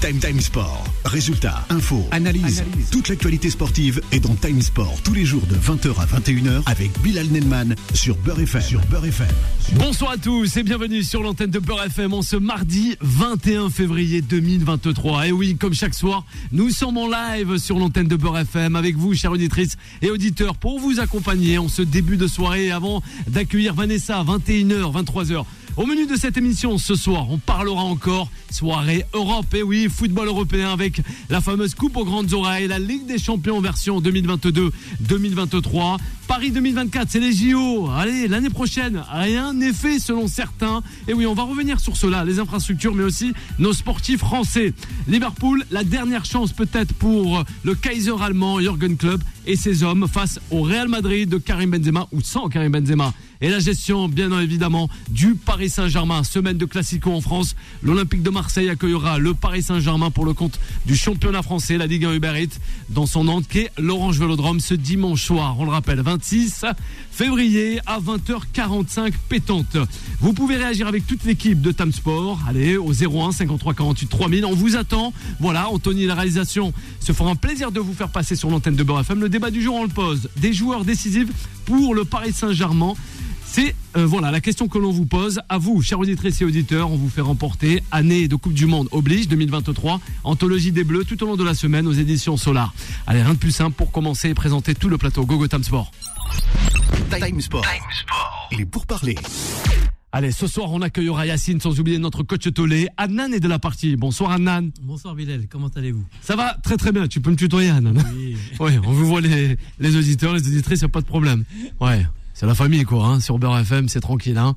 Time Time Sport. Résultats, infos, analyse. Toute l'actualité sportive est dans Time Sport tous les jours de 20h à 21h avec Bilal Nelman sur Beurre FM. Sur Beurre FM. Bonsoir à tous et bienvenue sur l'antenne de Beurre FM en ce mardi 21 février 2023. Et oui, comme chaque soir, nous sommes en live sur l'antenne de Beurre FM avec vous, chères auditrices et auditeurs, pour vous accompagner en ce début de soirée avant d'accueillir Vanessa 21h, 23h. Au menu de cette émission ce soir, on parlera encore soirée Europe. Et oui, football européen avec la fameuse Coupe aux grandes oreilles, la Ligue des Champions version 2022-2023. Paris 2024, c'est les JO. Allez, l'année prochaine, rien n'est fait selon certains. Et oui, on va revenir sur cela, les infrastructures, mais aussi nos sportifs français. Liverpool, la dernière chance peut-être pour le Kaiser allemand, Jürgen Klopp et ses hommes face au Real Madrid de Karim Benzema ou sans Karim Benzema et la gestion, bien évidemment, du Paris Saint-Germain. Semaine de Classico en France. L'Olympique de Marseille accueillera le Paris Saint-Germain pour le compte du championnat français, la Ligue 1 Uber Eats, dans son entrée, l'Orange Vélodrome, ce dimanche soir. On le rappelle, 26 février à 20h45 pétante. Vous pouvez réagir avec toute l'équipe de Tam Sport. Allez, au 01 53 48 3000. On vous attend. Voilà, Anthony, la réalisation se fera un plaisir de vous faire passer sur l'antenne de Beurre FM. Le débat du jour, on le pose. Des joueurs décisifs pour le Paris Saint-Germain. C'est euh, voilà la question que l'on vous pose. À vous, chers auditrices et auditeurs, on vous fait remporter année de Coupe du Monde oblige 2023, anthologie des Bleus tout au long de la semaine aux éditions Solar. Allez, rien de plus simple pour commencer et présenter tout le plateau Gogo Time Sport. Time Sport. Il est pour parler. Allez, ce soir, on accueillera Yacine, sans oublier notre coach Tolé. Annan est de la partie. Bonsoir, Annan. Bonsoir, Bilal. Comment allez-vous? Ça va très très bien. Tu peux me tutoyer, Annan? Oui. Oui, on vous voit les, les auditeurs, les auditrices, y a pas de problème. Ouais, c'est la famille, quoi. Hein. Sur Beurre FM, c'est tranquille. Hein.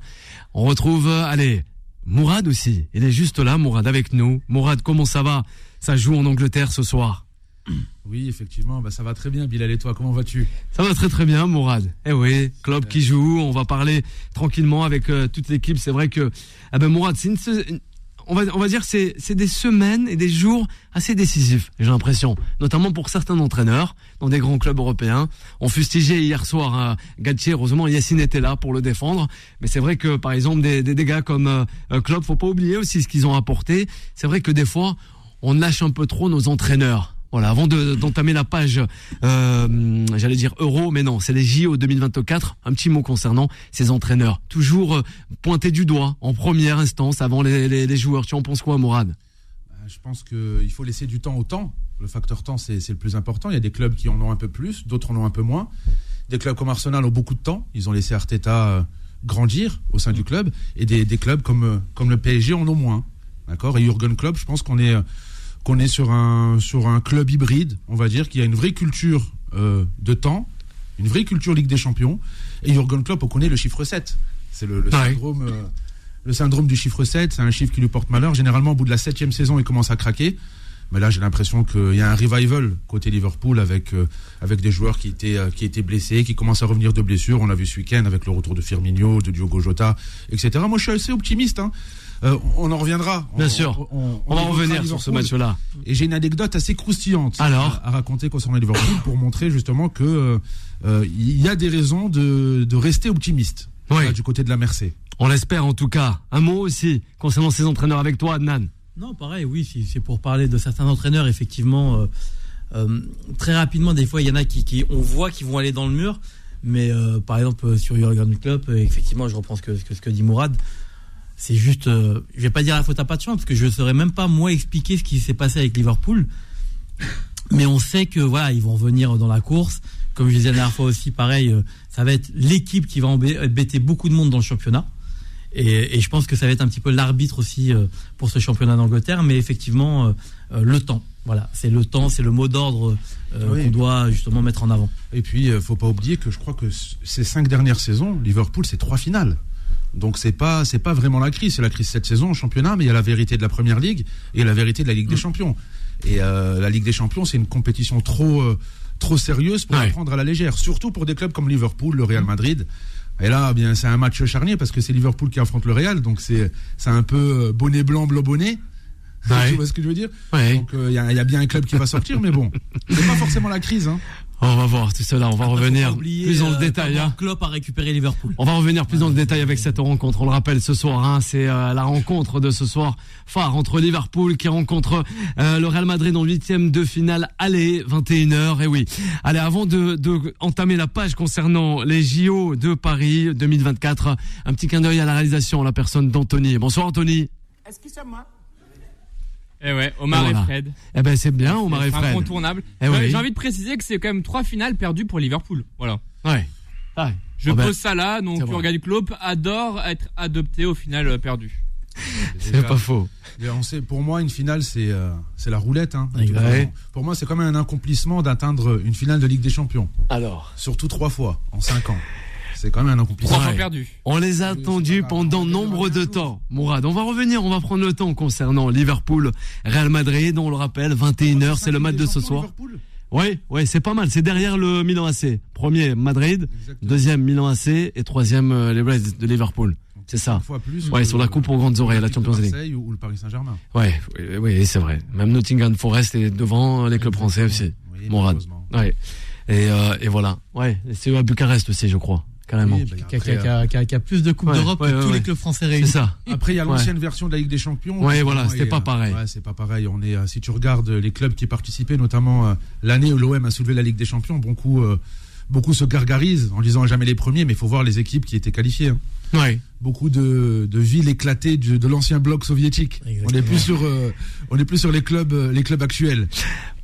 On retrouve, euh, allez, Mourad aussi. Il est juste là, Mourad, avec nous. Mourad, comment ça va? Ça joue en Angleterre ce soir. Oui, effectivement, bah, ça va très bien, Bilal et toi, comment vas-tu? Ça va très très bien, Mourad. Eh oui, club qui joue, on va parler tranquillement avec euh, toute l'équipe. C'est vrai que, ah ben Mourad, c'est une, on va on va dire c'est c'est des semaines et des jours assez décisifs. J'ai l'impression, notamment pour certains entraîneurs dans des grands clubs européens. On fustigait hier soir euh, Galtier. Heureusement, Yacine était là pour le défendre. Mais c'est vrai que par exemple des des, des gars comme euh, Klopp, faut pas oublier aussi ce qu'ils ont apporté. C'est vrai que des fois, on lâche un peu trop nos entraîneurs. Voilà, avant de- d'entamer la page, euh, j'allais dire euro, mais non, c'est les JO 2024. Un petit mot concernant ces entraîneurs. Toujours euh, pointés du doigt en première instance avant les, joueurs. Tu en penses quoi, Mourad Bah, Je pense qu'il faut laisser du temps au temps. Le facteur temps, c'est le plus important. Il y a des clubs qui en ont un peu plus, d'autres en ont un peu moins. Des clubs comme Arsenal ont beaucoup de temps. Ils ont laissé Arteta euh, grandir au sein du club. Et des, des clubs comme, euh, comme le PSG en ont moins. D'accord? Et Jurgen Klopp, je pense qu'on est, euh, qu'on est sur, un, sur un club hybride, on va dire, qui a une vraie culture euh, de temps, une vraie culture Ligue des Champions. Et Jurgen Klopp, on connaît le chiffre 7. C'est le, le Ouais. syndrome. euh, le syndrome du chiffre 7, c'est un chiffre qui lui porte malheur. Généralement, au bout de la septième saison, il commence à craquer. Mais là, j'ai l'impression qu'il y a un revival côté Liverpool avec, euh, avec des joueurs qui étaient, euh, qui étaient blessés, qui commencent à revenir de blessures. On l'a vu ce week-end avec le retour de Firmino, de Diogo Jota, etc. Moi, je suis assez optimiste. hein. Euh, on en reviendra. Bien sûr. On, On va évoquera revenir sur ce match-là. Et j'ai une anecdote assez croustillante Alors à, à raconter concernant Liverpool pour montrer justement que euh, euh, il y a des raisons de, de rester optimiste Oui. Du côté de la Mercé. On l'espère en tout cas. Un mot aussi concernant ces entraîneurs avec toi, Adnan. Non, pareil, oui, si c'est pour parler de certains entraîneurs, effectivement, euh, euh, très rapidement, des fois, il y en a qui, qui- on voit qu'ils vont aller dans le mur, mais euh, par exemple, sur Jurgen Klopp, effectivement, je reprends ce que, ce que, ce que dit Mourad, c'est juste, euh, je vais pas dire la faute à pas de chance, parce que je ne saurais même pas, moi, expliquer ce qui s'est passé avec Liverpool, mais on sait que, voilà, ils vont venir dans la course, comme je disais la dernière fois aussi, pareil, euh, ça va être l'équipe qui va embê- embêter beaucoup de monde dans le championnat. Et, et je pense que ça va être un petit peu l'arbitre aussi euh, pour ce championnat d'Angleterre, mais effectivement, euh, euh, le temps. Voilà, c'est le temps, c'est le mot d'ordre euh, Oui. qu'on doit justement mettre en avant. Et puis, euh, faut pas oublier que je crois que ces cinq dernières saisons, Liverpool, c'est trois finales. Donc c'est pas c'est pas vraiment la crise, c'est la crise cette saison au championnat, mais il y a la vérité de la Première Ligue et la vérité de la Ligue des Champions. Et euh, la Ligue des Champions, c'est une compétition trop euh, trop sérieuse pour Ouais. la prendre à la légère, surtout pour des clubs comme Liverpool, le Real Madrid. Et là, eh bien, c'est un match charnier parce que c'est Liverpool qui affronte le Real, donc c'est c'est un peu euh, bonnet blanc, bleu bonnet. Ouais. tu vois ce que je veux dire? Ouais. Donc euh, il y, a- il y a bien un club qui va sortir, mais bon, c'est pas forcément la crise. Hein. On va voir tout cela, on va revenir oublier, plus dans le euh, détail. hein. Klopp a récupéré Liverpool. On va revenir plus dans le détail avec cette rencontre. On le rappelle ce soir, hein, c'est euh, la rencontre de ce soir phare entre Liverpool qui rencontre euh, le Real Madrid en huitième de finale aller 21h. Et oui. Allez, avant de, de entamer la page concernant les JO de Paris 2024, un petit clin d'œil à la réalisation, la personne d'Anthony. Bonsoir Anthony. Excusez-moi. Eh ouais, Omar Et voilà. et Fred. Eh ben c'est bien, Omar et C'est Fred. incontournable. Eh Ouais, oui. J'ai envie de préciser que c'est quand même trois finales perdues pour Liverpool. Voilà. Ouais. Ouais. Je Oh ben, pose ça là, donc. Jurgen Klopp adore être adopté au final euh, perdu. C'est pas faux. On sait, pour moi, une finale, c'est euh, c'est la roulette. Hein. Pour moi, c'est quand même un accomplissement d'atteindre une finale de Ligue des Champions. Alors. Surtout trois fois en cinq ans. C'est quand même un accomplissement. Ouais. perdu. On les a attendus pendant nombre de temps. Mourad, on va revenir, on va prendre le temps concernant Liverpool, Real Madrid, on le rappelle, 21h, c'est le match de ce soir. Oui, oui, c'est pas mal, c'est derrière le Milan AC. Premier, Madrid, Exactement. deuxième, Milan AC, et troisième, euh, les Reds de Liverpool. C'est ça. Une fois plus. Ouais, sur la coupe aux grandes oreilles, la Champions League. Marseille ou, ou le Paris Saint-Germain. Ouais, oui, oui, c'est vrai. Même Nottingham Forest est devant les clubs français aussi. Oui, Mourad. malheureusement. Ouais. Et, euh, et voilà. Ouais, c'est à Bucarest aussi, je crois. Carrément. Oui, bah, Qui a, plus de Coupes Ouais, d'Europe ouais, que ouais, tous ouais. les clubs français c'est réunis. ça. Après, il y a Ouais. l'ancienne version de la Ligue des Champions. Ouais, qui, voilà, c'était pas euh, pareil. Ouais, c'est pas pareil. On est, euh, si tu regardes les clubs qui participaient, notamment euh, l'année où l'OM a soulevé la Ligue des Champions, beaucoup, beaucoup se gargarisent en disant jamais les premiers, mais il faut voir les équipes qui étaient qualifiées. hein. Ouais. Beaucoup de, de villes éclatées de, de l'ancien bloc soviétique. On Exactement. est plus sur, euh, on est plus sur les clubs, euh, les clubs actuels.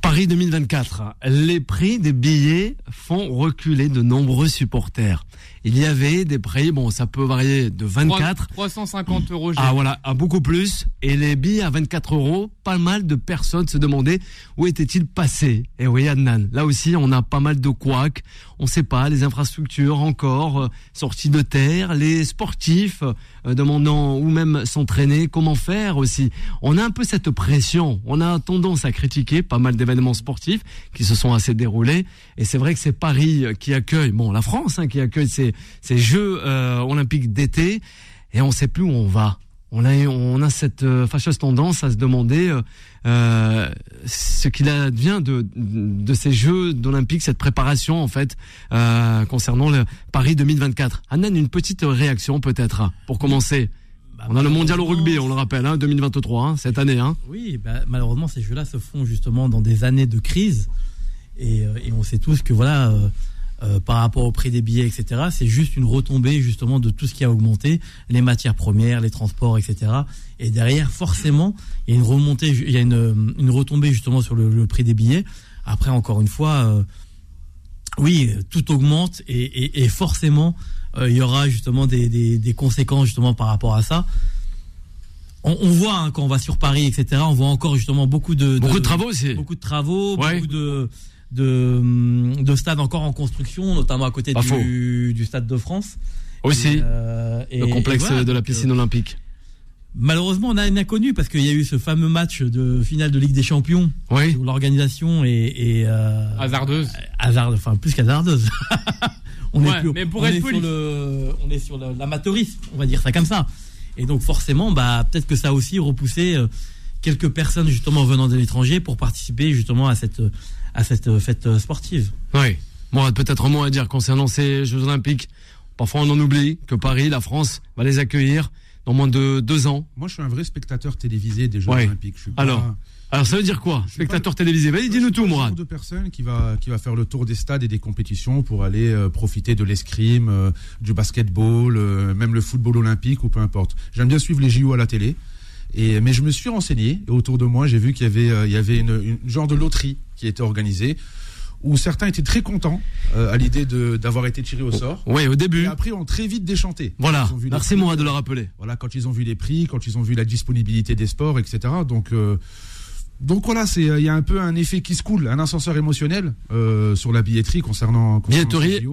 Paris 2024. Les prix des billets font reculer de nombreux supporters. Il y avait des prix, bon, ça peut varier de 24 Trois- 350 euros. j'ai Ah voilà, à beaucoup plus. Et les billets à 24 euros, pas mal de personnes se demandaient où étaient-ils passés. Et oui, Adnan, là aussi, on a pas mal de couacs. On sait pas, les infrastructures encore euh, sorties de terre, les sportifs euh, demandant où même s'entraîner, comment faire aussi. On a un peu cette pression. On a tendance à critiquer pas mal d'événements sportifs qui se sont assez déroulés. Et c'est vrai que c'est Paris qui accueille, bon, la France hein, qui accueille ces, ces Jeux euh, olympiques d'été. Et on sait plus où on va. On a, on a cette euh, fâcheuse tendance à se demander euh, ce qu'il advient de, de ces Jeux d'Olympique, cette préparation en fait euh, concernant le Paris 2024. Anan, une petite réaction peut-être pour commencer? On a le mondial au rugby, on le rappelle, hein, 2023, hein, cette année. Hein. Oui, bah, malheureusement, ces jeux-là se font justement dans des années de crise. Et, euh, et on sait tous que voilà, euh, euh, par rapport au prix des billets, etc., c'est juste une retombée justement de tout ce qui a augmenté, les matières premières, les transports, etc. Et derrière, forcément, il y a une remontée, il y a une, une retombée justement sur le, le prix des billets. Après, encore une fois, euh, oui, tout augmente et, et- et forcément, euh, il y aura justement des, des- des conséquences justement par rapport à ça. On, on voit hein, quand on va sur Paris, etc. On voit encore justement beaucoup de, Beaucoup de travaux aussi. beaucoup de travaux, Ouais. beaucoup de, de hum, de stades encore en construction, notamment à côté du, du stade de France. Aussi, Et, euh, et- le complexe et voilà, de la piscine euh, olympique. malheureusement, on a un inconnu parce qu'il y a eu ce fameux match de finale de Ligue des Champions Oui. où l'organisation est, est, euh, Hasardeuse. hasard, enfin plus qu'hasardeuse. on Ouais, est plus, mais pour on être est poli. sur le, on est sur l'amateurisme, on va dire ça comme ça. Et donc forcément, bah peut-être que ça a aussi repoussé quelques personnes justement venant de l'étranger pour participer justement à cette à cette fête euh, sportive. Oui. Bon, peut-être un mot à dire concernant ces Jeux Olympiques. Parfois, on en oublie que Paris, la France, va les accueillir dans moins de deux ans. Moi, je suis un vrai spectateur télévisé des Jeux Ouais. Olympiques. Je suis pas- Alors, Alors, ça veut dire quoi Je Spectateur télévisé? Vas-y, dis-nous tout, Mourad. de personne qui va qui va faire le tour des stades et des compétitions pour aller euh, profiter de l'escrime, euh, du basketball, euh, même le football olympique ou peu importe. J'aime bien suivre les JO à la télé. Et mais je me suis renseigné et autour de moi, j'ai vu qu'il y avait euh, il y avait une, une genre de loterie qui était organisée où certains étaient très contents euh, à l'idée d'avoir été tirés au sort. Oui, au début. Et après, ont très vite déchanté. Voilà. Merci, Mourad, de le rappeler. voilà, quand ils ont vu les prix, quand ils ont vu la disponibilité des sports, etc. Donc, euh, donc voilà, c'est il y a un peu un effet qui se coule, un ascenseur émotionnel euh, sur la billetterie concernant. concernant Billetterie.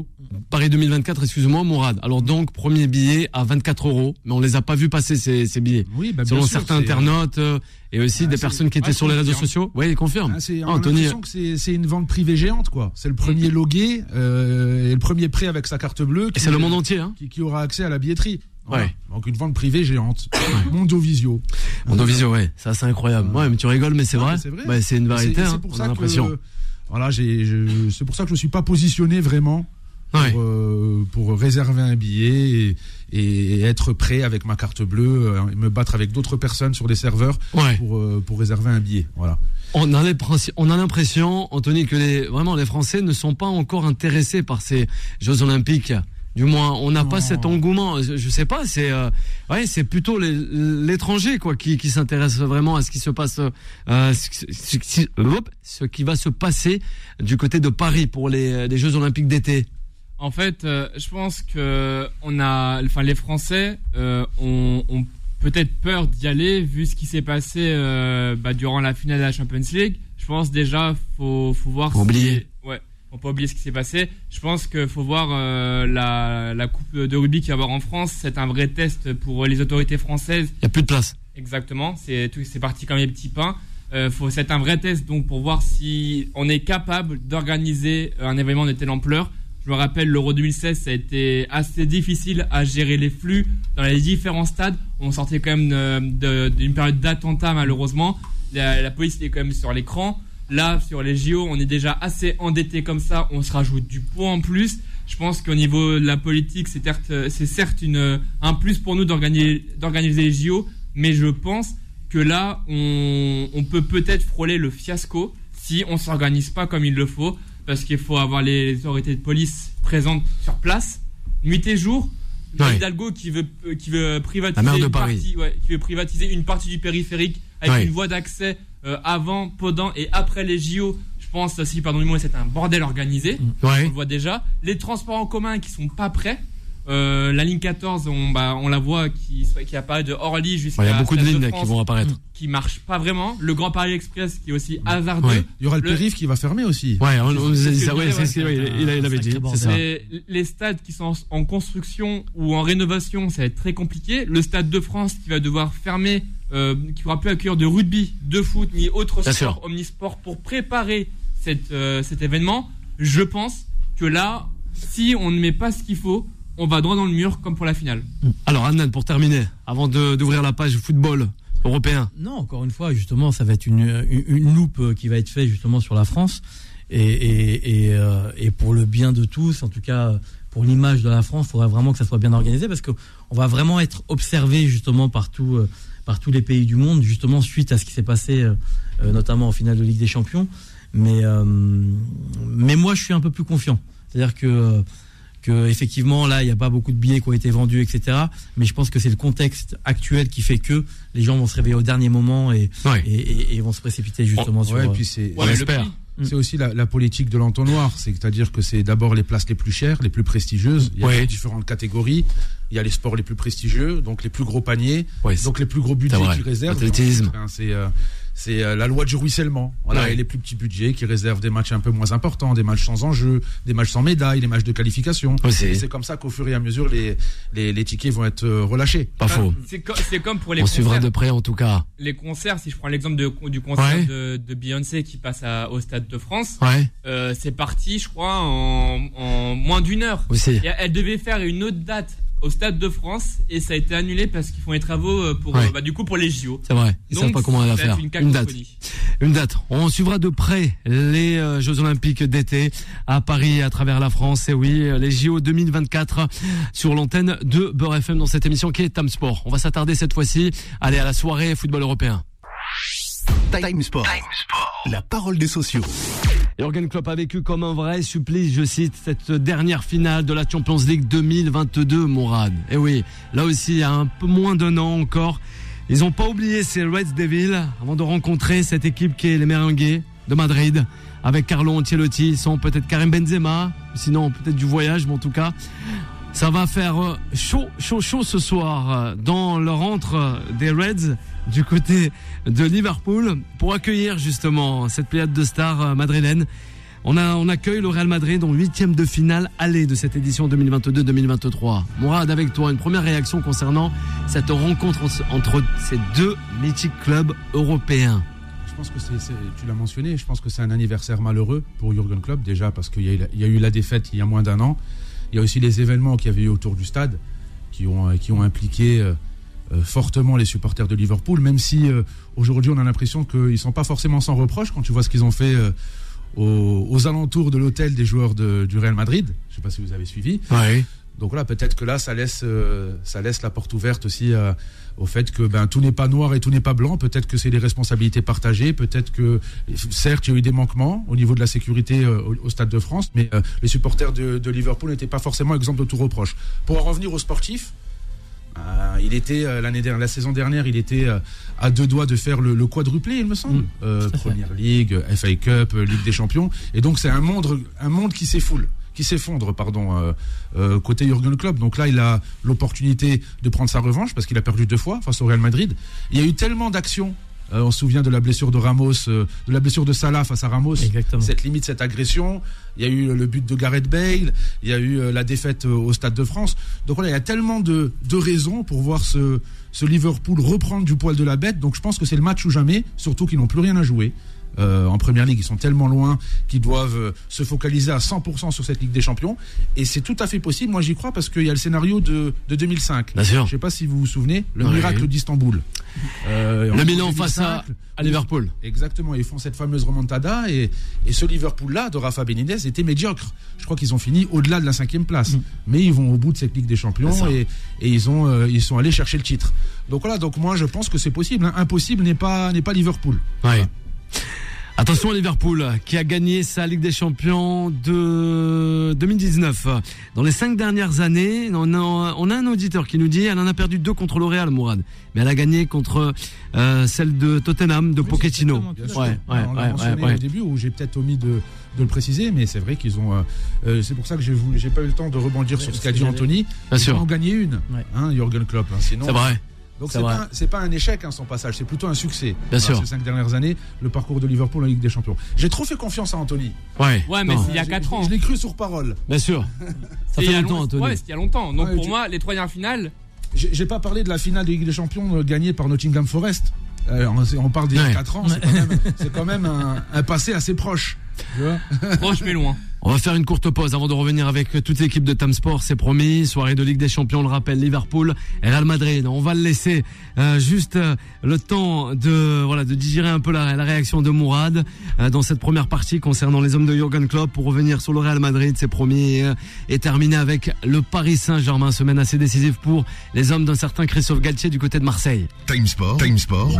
Paris 2024, excuse-moi, Mourad. Alors donc, premier billet à 24 euros, mais on les a pas vus passer ces, ces billets. Oui, bah, bien Selon sûr, certains c'est, internautes euh, et aussi Ah, des personnes qui étaient ah, sur les réseaux sociaux. Oui, il confirme. Ah, c'est- Anthony. que c'est une vente privée géante, quoi. C'est le premier logué euh, et le premier prêt avec sa carte bleue. Et c'est le monde entier, hein qui, qui aura accès à la billetterie. Voilà. Ouais. Donc une vente privée géante. Mondovisio. Mondovisio, ouais. Ça, c'est incroyable. Ouais, mais tu rigoles, mais c'est vrai. c'est c'est une c'est- hein. Pour On a ça l'impression. que Voilà, c'est pour ça que je ne suis pas positionné vraiment pour, Ouais. euh, pour réserver un billet et, et être prêt avec ma carte bleue, euh, et me battre avec d'autres personnes sur des serveurs Ouais. pour, euh, pour réserver un billet. Voilà. On a l'impression- on a l'impression, Anthony, que les, vraiment les Français ne sont pas encore intéressés par ces Jeux Olympiques. Du moins, on n'a pas cet engouement. Je, sais pas, c'est euh, ouais, c'est plutôt l'étranger quoi qui, qui s'intéresse vraiment à ce qui se passe, euh, ce, ce- qui va se passer du côté de Paris pour les, les Jeux Olympiques d'été. En fait, euh, je pense que on a, enfin, les Français euh, ont, ont peut-être peur d'y aller vu ce qui s'est passé euh, bah, durant la finale de la Champions League. Je pense déjà faut faut voir. Si- peut pas oublier ce qui s'est passé. Je pense qu'il faut voir euh, la, la coupe de rugby qu'il va y avoir en France. C'est un vrai test pour les autorités françaises Il y a plus de place. Exactement, c'est tout, c'est parti comme les petits pains. Euh, faut, c'est un vrai test donc pour voir si on est capable d'organiser un événement de telle ampleur. Je me rappelle l'Euro 2016, ça a été assez difficile à gérer les flux dans les différents stades. On sortait quand même euh, d'une période d'attentat malheureusement. La, la police est quand même sur l'écran. Là, sur les JO, on est déjà assez endetté comme ça. On se rajoute du poids en plus. Je pense qu'au niveau de la politique, c'est certes, c'est certes une, un plus pour nous d'organiser, d'organiser les JO, mais je pense que là, on, on peut peut-être frôler le fiasco si on s'organise pas comme il le faut, parce qu'il faut avoir les autorités de police présentes sur place, nuit et jour. Ouais. Hidalgo qui veut, qui veut privatiser une partie, ouais, qui veut privatiser une partie du périphérique avec Ouais. une voie d'accès avant, pendant et après les JO. Je pense aussi, pardon du mot, c'est un bordel organisé. On Ouais. le voit déjà. Les transports en commun qui sont pas prêts. Euh, la ligne 14, on, bah, on la voit qui, qui apparaît de Orly jusqu'à. Il y a beaucoup de lignes France, qui vont apparaître. qui marche pas vraiment. Le Grand Paris Express qui est aussi hasardeux. Ouais. Il y aura le, Le- périph qui va fermer aussi. Ouais, on, on nous a dit C'est ce ça. Ouais, il, il avait dit. Les, les stades qui sont en, en construction ou en rénovation, ça va être très compliqué. Le stade de France qui va devoir fermer, euh, qui pourra plus accueillir de rugby, de foot ni autre Bien sport sûr. omnisport pour préparer cette, euh, cet événement. Je pense que là, si on ne met pas ce qu'il faut, on va droit dans le mur comme pour la finale. Alors, Annan, pour terminer, avant d'ouvrir la page football européen. Non, encore une fois, justement, ça va être une, une, une loupe euh, qui va être faite justement sur la France. Et, et, et, euh, et pour le bien de tous, en tout cas pour l'image de la France, il faudrait vraiment que ça soit bien organisé parce qu'on va vraiment être observé justement par, tout, euh, par tous les pays du monde, justement suite à ce qui s'est passé, euh, euh, notamment en finale de Ligue des Champions. Mais, euh, mais moi, je suis un peu plus confiant. C'est-à-dire que, que effectivement, là, il n'y a pas beaucoup de billets qui ont été vendus, etc. Mais je pense que c'est le contexte actuel qui fait que les gens vont se réveiller au dernier moment et, Ouais. et, et- et vont se précipiter justement sur. Ouais, et puis c'est Ouais, prix, c'est aussi la, la politique de l'entonnoir. C'est-à-dire que c'est d'abord les places les plus chères, les plus prestigieuses. Il y a Ouais. différentes catégories. Il y a les sports les plus prestigieux, donc les plus gros paniers, Ouais, donc les plus gros budgets qui réservent. L'athlétisme. C'est euh, c'est euh, la loi du ruissellement. Voilà, Ouais. et les plus petits budgets qui réservent des matchs un peu moins importants, des matchs sans enjeu, des matchs sans médaille, des matchs de qualification. Ouais, c'est- Et c'est comme ça qu'au fur et à mesure, les, les, les tickets vont être euh, relâchés. Pas faux. c'est co- c'est comme pour les On suivra concerts. de près, en tout cas. Les concerts, si je prends l'exemple du concert Ouais. de, de Beyoncé qui passe à- au Stade de France, Ouais, euh, c'est parti, je crois, en, en moins d'une heure. aussi. Et elle devait faire une autre date au Stade de France et ça a été annulé parce qu'ils font les travaux euh, pour, Ouais. euh, bah, du coup, pour les JO. C'est vrai. Ils savent pas comment elle va faire. Une date. Une date. On suivra de près les euh, Jeux Olympiques d'été à Paris, à travers la France. Et oui, les JO 2024 sur l'antenne de Beurre FM dans cette émission qui est Tam Sport. On va s'attarder cette fois-ci. Allez à la soirée football européen. Time Sport. La parole des sociaux. Jürgen Klopp a vécu comme un vrai supplice, je cite, cette dernière finale de la Champions League 2022, Mourad. Et oui, là aussi, il y a un peu moins d'un an encore, ils n'ont pas oublié ces Reds Devils avant de rencontrer cette équipe qui est les Merengues de Madrid. Avec Carlo Ancelotti, sont peut-être Karim Benzema, sinon peut-être du voyage, mais en tout cas, ça va faire euh, chaud, chaud, chaud ce soir euh, dans le rentre euh, des Reds du côté de Liverpool pour accueillir justement cette pléiade de stars madrilènes. On, accueille le Real Madrid en huitième de finale aller de cette édition 2022-2023. Mourad, avec toi, une première réaction concernant cette rencontre en- entre ces deux mythiques clubs européens. Je pense que tu l'as mentionné, je pense que c'est un anniversaire malheureux pour Jurgen Klopp, déjà parce qu'il y a eu la défaite il y a moins d'un an. Il y a aussi les événements qu'il y avait eu autour du stade qui ont, euh, impliqué euh, euh, fortement les supporters de Liverpool, même si aujourd'hui on a l'impression qu'ils ne sont pas forcément sans reproche quand tu vois ce qu'ils ont fait aux, alentours de l'hôtel des joueurs du Real Madrid. Je ne sais pas si vous avez suivi. Donc voilà, peut-être que là, ça laisse, euh, ça laisse la porte ouverte aussi euh, au fait que ben, tout n'est pas noir et tout n'est pas blanc. Peut-être que c'est des responsabilités partagées. Peut-être que, certes, il y a eu des manquements au niveau de la sécurité euh, au, Stade de France, mais les supporters de, Liverpool n'étaient pas forcément exemples de tout reproche. Pour en revenir aux sportifs, il était l'année dernière, la saison dernière, il était à deux doigts de faire le, quadruplé, il me semble. Mm. Première Ligue, FA Cup, Ligue des Champions. Et donc c'est un monde, un monde qui s'effoule qui s'effondre, pardon, euh, euh, côté Jurgen Klopp. Donc là, il a l'opportunité de prendre sa revanche parce qu'il a perdu deux fois face au Real Madrid. Il y a eu tellement d'actions. Euh, on se souvient de la blessure de Ramos, de la blessure de Salah face à Ramos. Cette limite, cette agression. Il y a eu le but de Gareth Bale. Il y a eu la défaite au Stade de France. Donc voilà, il y a tellement de, de raisons pour voir ce, ce Liverpool reprendre du poil de la bête. Donc je pense que c'est le match ou jamais, surtout qu'ils n'ont plus rien à jouer. Euh, en première ligue. Ils sont tellement loin qu'ils doivent euh, se focaliser à 100% sur cette Ligue des Champions. Et c'est tout à fait possible. Moi, j'y crois parce qu'il y a le scénario de, 2005. Bien sûr. Je ne sais pas si vous vous souvenez, le miracle d'Istanbul. Euh, le Milan face à, Liverpool. Exactement. Ils font cette fameuse remontada et, ce Liverpool-là de Rafa Benitez était médiocre. Je crois qu'ils ont fini au-delà de la cinquième place. Mm. Mais ils vont au bout de cette Ligue des Champions et, ils, ont, ils sont allés chercher le titre. Donc voilà, donc moi je pense que c'est possible. Hein. Impossible n'est pas, n'est pas Liverpool. Ouais. Attention à Liverpool qui a gagné sa Ligue des Champions de 2019. Dans les cinq dernières années, on a, un auditeur qui nous dit elle en a perdu deux contre l'Oréal, Mourad. Mais elle a gagné contre euh, celle de Tottenham, de Pochettino. Ouais, ouais, ouais, ouais, au début où j'ai peut-être omis de, le préciser, mais c'est vrai qu'ils ont. Euh, euh, c'est pour ça que j'ai, j'ai pas eu le temps de rebondir sur ce qu'a dit Anthony. Bien Ils ont gagné une, hein, Jürgen Klopp. Hein, sinon, c'est vrai. Donc c'est pas, pas, un échec hein, son passage, c'est plutôt un succès. Bien sûr. Ces cinq dernières années, le parcours de Liverpool en Ligue des Champions. J'ai trop fait confiance à Anthony. Ouais. Ouais, mais il y a 4 ans. Je l'ai cru sur parole. Bien sûr. Ça fait longtemps, Anthony. Ouais, c'était il y a longtemps. Donc pour moi, les trois dernières finales. J'ai pas parlé de la finale de Ligue des Champions euh, gagnée par Nottingham Forest. Euh, on, parle d'il y a 4 ans, c'est quand même, un, passé assez proche. proche mais loin. On va faire une courte pause avant de revenir avec toute l'équipe de Tam Sport, c'est promis. Soirée de Ligue des Champions, on le rappelle, Liverpool Real Madrid. On va le laisser euh, juste euh, le temps de voilà de digérer un peu la, réaction de Mourad euh, dans cette première partie concernant les hommes de Jurgen Klopp pour revenir sur le Real Madrid, c'est promis, et terminer avec le Paris Saint-Germain, semaine assez décisive pour les hommes d'un certain Christophe Galtier du côté de Marseille. Time Sport, Time Sport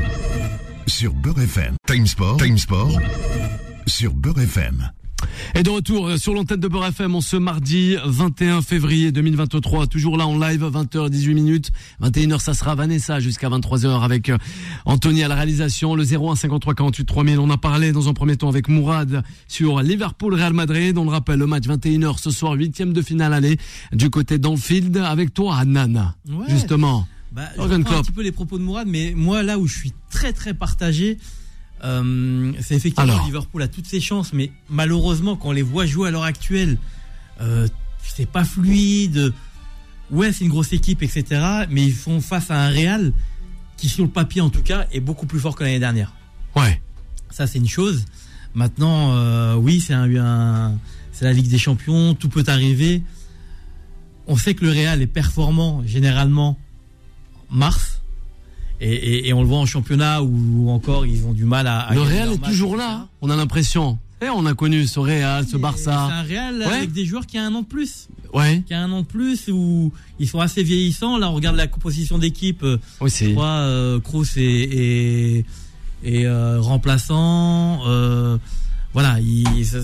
sur Beurre FM. Time Sport sur Beurre FM. Et de retour euh, sur l'antenne de Beurre FM en ce mardi 21 février 2023, toujours là en live, 20h 18 minutes, 21h ça sera Vanessa jusqu'à 23h avec euh, Anthony à la réalisation, le 01 53 48 3000. On a parlé dans un premier temps avec Mourad sur Liverpool Real Madrid. On le rappelle, le match 21h ce soir, huitième de finale aller du côté d'Anfield avec toi Hanan. Justement. Bah, je un petit peu les propos de Mourad, mais moi là où je suis très très partagé, euh, c'est effectivement Liverpool a toutes ses chances, mais malheureusement, quand on les voit jouer à l'heure actuelle, euh, c'est pas fluide. Ouais, c'est une grosse équipe, etc. Mais ils font face à un Real qui, sur le papier en tout cas, est beaucoup plus fort que l'année dernière. Ouais. Ça, c'est une chose. Maintenant, euh, oui, c'est un, c'est la Ligue des Champions, tout peut arriver. On sait que le Real est performant généralement mars et, on le voit en championnat où encore ils ont du mal à. le Real est toujours là, on a l'impression. Et eh, on a connu ce Real, ce Barça. C'est un Real avec des joueurs qui a un an de plus. Ouais. Qui a un an de plus où ils sont assez vieillissants. Là, on regarde la composition d'équipe. Euh, oui, c'est. Je crois euh, Kroos est, euh, remplaçant. voilà,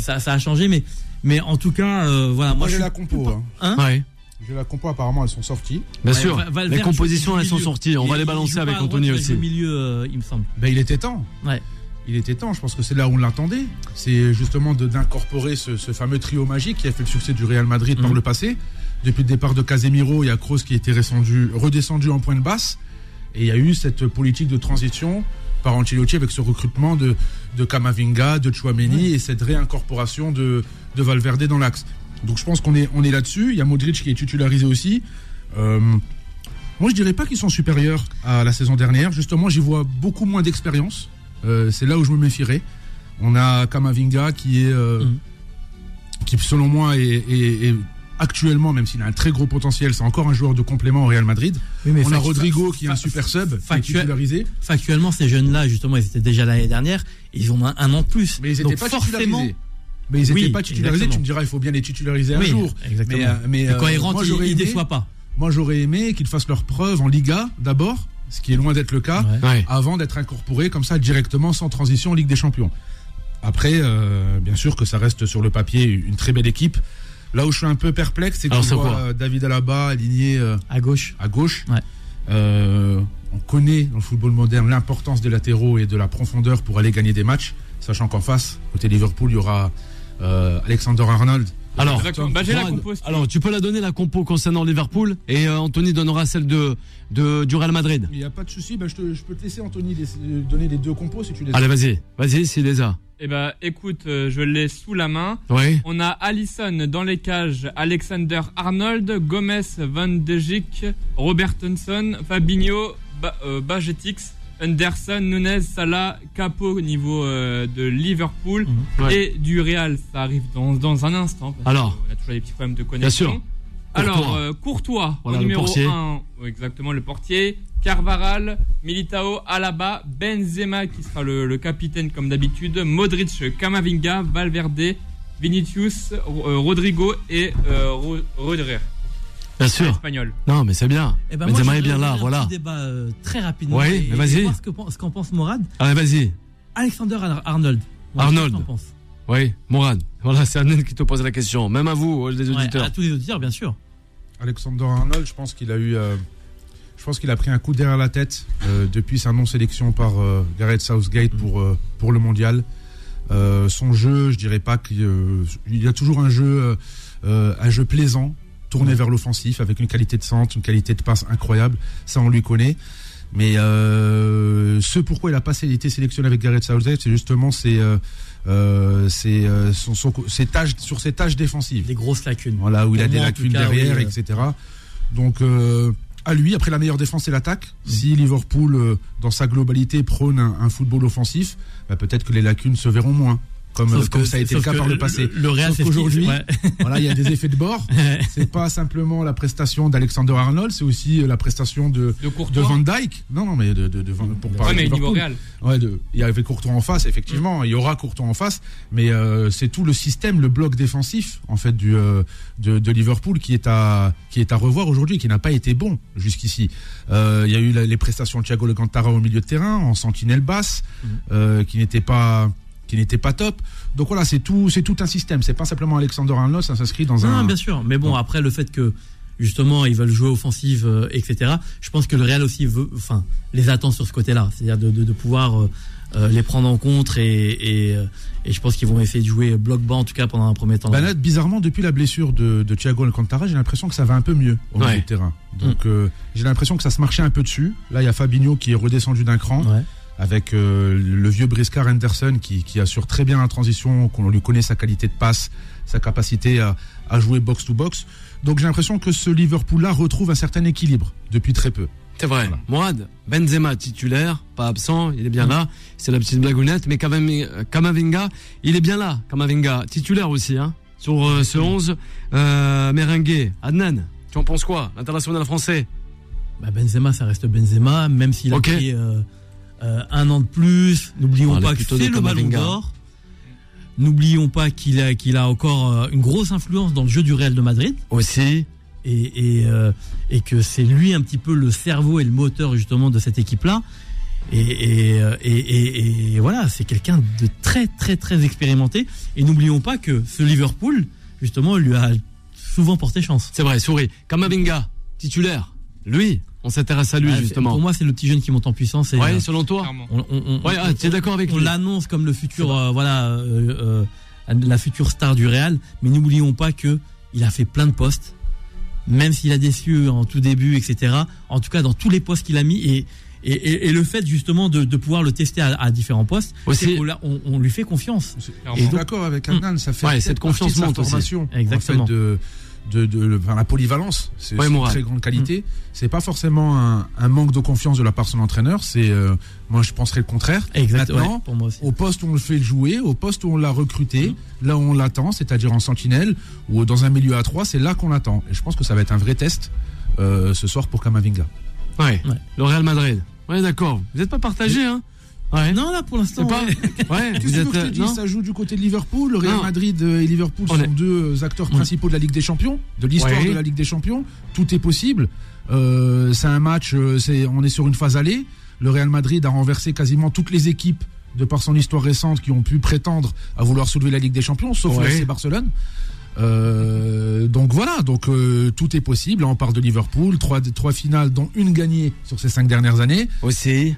ça, ça, a changé, mais mais en tout cas, voilà. Moi, j'ai la compo. Hein. hein ouais. J'ai la compo, apparemment, elles sont sorties. Bien sûr, les compositions, elles sont sorties. On va les balancer avec Anthony aussi. milieu, euh, il me semble. Ben, il était temps. Ouais. Il était temps, je pense que c'est là où on l'attendait. C'est justement d'incorporer ce, fameux trio magique qui a fait le succès du Real Madrid par mhm. le passé. Depuis le départ de Casemiro, il y a Kroos qui était redescendu, redescendu en point de basse. Et il y a eu cette politique de transition par Ancelotti avec ce recrutement de, de Kamavinga, de Chouameni et cette réincorporation de, de Valverde dans l'axe. Donc je pense qu'on est, on est là-dessus. Il y a Modric qui est titularisé aussi. Euh, moi, je dirais pas qu'ils sont supérieurs à la saison dernière. Justement, j'y vois beaucoup moins d'expérience. Euh, c'est là où je me méfierais. On a Kamavinga qui est, euh, mm. qui selon moi est, actuellement, même s'il a un très gros potentiel, c'est encore un joueur de complément au Real Madrid. on a Rodrigo qui est un super sub, titularisé. Factuellement, ces jeunes-là, justement, ils étaient déjà l'année dernière. Ils ont un, an de plus. Mais ils n'étaient pas forcément, Mais ils n'étaient Oui, pas titularisés. exactement. Tu me diras, il faut bien les titulariser un Oui, jour. exactement. Mais, euh, mais, Et quand euh, ils rentrent, moi, ils, aimé- déçoivent pas. Moi, j'aurais aimé qu'ils fassent leur preuve en Liga d'abord, ce qui est loin d'être le cas, Ouais. Avant d'être incorporés comme ça directement sans transition en Ligue des Champions. Après, euh, bien sûr que ça reste sur le papier une très belle équipe. Là où je suis un peu perplexe, c'est que Alors, je vois David Alaba aligné euh, À gauche. à gauche. Ouais. Euh, on connaît dans le football moderne l'importance des latéraux et de la profondeur pour aller gagner des matchs, sachant qu'en face, côté Liverpool, il y aura euh, Alexander Arnold. Alors. Bah, la alors, tu peux la donner la compo concernant Liverpool et euh, Anthony donnera celle de, de du Real Madrid. Il n'y a pas de souci, bah, je, te- je peux te laisser Anthony euh, donner les deux compos si tu les as. Allez, vas-y, vas-y, s'il les a. Eh bah, écoute, euh, je l'ai sous la main. Oui. On a Allison dans les cages, Alexander Arnold, Gomez, Van de Beek, Robertson, Fabinho, ba euh, Bajetix, Anderson, Nunez, Salah, Capo au niveau euh, de Liverpool Mhm. Ouais. et du Real. Ça arrive dans, dans un instant. parce Alors. On a toujours des petits problèmes de connexion. sûr. Alors, Courtois. euh, Courtois, Voilà, au le numéro portier. 1. Exactement, le portier. Carvaral, Militao, Alaba, Benzema qui sera le, le capitaine comme d'habitude. Modric, Camavinga, Valverde, Vinicius, euh, Rodrigo et euh, Bien sûr. espagnol. Non, mais c'est bien. Eh ben, moi, Benzema je est bien là, ouvrir voilà. Un petit débat euh, très rapidement. Oui, mais vas-y. voir ce qu'en pense Morad. Allez, vas-y. Alexander Ar- Arnold. Arnold. T'en penses Oui, Mourad. Voilà, c'est Annen qui te pose la question. Même à vous, les Ouais, auditeurs. À tous les auditeurs, bien sûr. Alexander Arnold, je pense qu'il a eu, euh, je pense qu'il a pris un coup derrière la tête euh, depuis sa non-sélection par euh, Gareth Southgate pour euh, pour le mondial. Euh, son jeu, je dirais pas qu'il euh, il y a toujours un jeu, euh, euh, un jeu plaisant, tourné vers l'offensif, avec une qualité de centre, une qualité de passe incroyable. Ça, on lui connaît. Mais euh, ce pourquoi il a pas été sélectionné avec Gareth Southgate, c'est justement ses, euh, euh, ses, son- son- ses tâches sur ses tâches défensives. Des grosses lacunes. Voilà, où il a des lacunes cas, derrière, oui, etc. Donc, euh, à lui, après la meilleure défense, c'est l'attaque. Si Liverpool, dans sa globalité, prône un, un football offensif, bah, peut-être que les lacunes se verront moins. Comme, Sauf comme que- ça a été le cas par le passé. Le, Real, Sauf qu'aujourd'hui, ouais. voilà, il y a des effets de bord. C'est pas simplement la prestation d'Alexander Arnold, c'est aussi euh, la prestation de, De. Van Dyke. Non, non, mais de, de, de Van- pour Ouais, parler mais de. Real. Ouais, de- il y avait Courtois en face, effectivement. Il y aura Courtois en face, mais euh, c'est tout le système, le bloc défensif en fait du euh, de, de Liverpool qui est à qui est à revoir aujourd'hui, qui n'a pas été bon jusqu'ici. Euh, il y a eu la- les prestations de Thiago Alcantara au milieu de terrain, en sentinelle basse, euh, qui n'était pas qui n'était pas top. Donc voilà, c'est tout, c'est tout un système. C'est pas simplement Alexander Arnold, ça s'inscrit dans Non, un. bien sûr. Mais bon, Non. après, le fait que justement ils veulent jouer offensive, euh, etc. Je pense que le Real aussi veut, enfin, les attend sur ce côté-là, c'est-à-dire de, de, de pouvoir euh, euh, les prendre en compte et, et, et je pense qu'ils vont essayer de jouer bloc bas en tout cas pendant un premier temps. Là, bizarrement, depuis la blessure de, de Thiago Alcantara, j'ai l'impression que ça va un peu mieux au Ouais. milieu de terrain. Donc, euh, j'ai l'impression que ça se marchait un peu dessus. Là, il y a Fabinho qui est redescendu d'un cran, Ouais. Avec euh, le vieux Briscard Henderson qui, qui assure très bien la transition, qu'on lui connaît sa qualité de passe, sa capacité à, à jouer box-to-box. Donc, j'ai l'impression que ce Liverpool-là retrouve un certain équilibre depuis très peu. C'est vrai. Voilà. Mourad, Benzema titulaire, pas absent, il est bien là. C'est la petite blagounette, mais Kamami- Kamavinga, il est bien là. Kamavinga, titulaire aussi, hein, sur euh, ce 11. Euh, Merengue, Adnan, tu en penses quoi L'international français? Bah, Benzema, ça reste Benzema, même s'il a Ok. pris euh, euh, un an de plus. N'oublions pas que c'est le ballon d'or. N'oublions pas qu'il a, qu'il a encore euh, une grosse influence dans le jeu du Real de Madrid. aussi. et, et, euh, et que c'est lui un petit peu le cerveau et le moteur justement de cette équipe-là. Et, et, et, et- et voilà, c'est quelqu'un de très très très expérimenté. Et n'oublions pas que ce Liverpool, justement, lui a souvent porté chance. C'est vrai, souris. Kamavinga, titulaire. Lui, on s'intéresse à lui Ouais, justement. Pour moi, c'est le petit jeune qui monte en puissance. Et, Ouais, euh, selon toi on, on- on- Ouais, ah, tu es d'accord avec on lui l'annonce comme le futur, euh, voilà, euh, euh, la future star du Real. Mais n'oublions pas que il a fait plein de postes, même s'il a déçu en tout début, etc. En tout cas, dans tous les postes qu'il a mis et et, et- et le fait justement de, de pouvoir le tester à, à différents postes, Aussi. on, on lui fait confiance. Suis donc- d'accord avec Adnan, ça fait Ouais, cette partie confiance de sa monte aussi. formation, Exactement. en fait, de, de, de- enfin, la polyvalence, c'est Ouais, c'est une très grande qualité. C'est pas forcément un, un manque de confiance de la part de son entraîneur. C'est, euh, moi, je penserais le contraire. Exactement. Maintenant, pour moi aussi. au poste où on le fait jouer, au poste où on l'a recruté, là où on l'attend, c'est-à-dire en sentinelle ou dans un milieu à 3, c'est là qu'on l'attend. Et je pense que ça va être un vrai test euh, ce soir pour Kamavinga. Ouais. Ouais. Le Real Madrid. Ouais, d'accord. Vous n'êtes pas partagé, hein? Ouais. Non, là, pour l'instant. Pas. ouais. Vous que je te euh, dis non Ça joue du côté de Liverpool. Le Real. Madrid euh, et Liverpool On sont deux acteurs principaux de la Ligue des Champions, de l'histoire de la Ligue des Champions. Tout est possible. Euh, c'est un match, euh, on est sur une phase allée. Le Real Madrid a renversé quasiment toutes les équipes de par son histoire récente qui ont pu prétendre à vouloir soulever la Ligue des Champions, sauf Ouais. le FC Barcelone. Euh, donc voilà, donc euh, tout est possible. On part de Liverpool, trois, trois finales, dont une gagnée sur ces cinq dernières années. Aussi.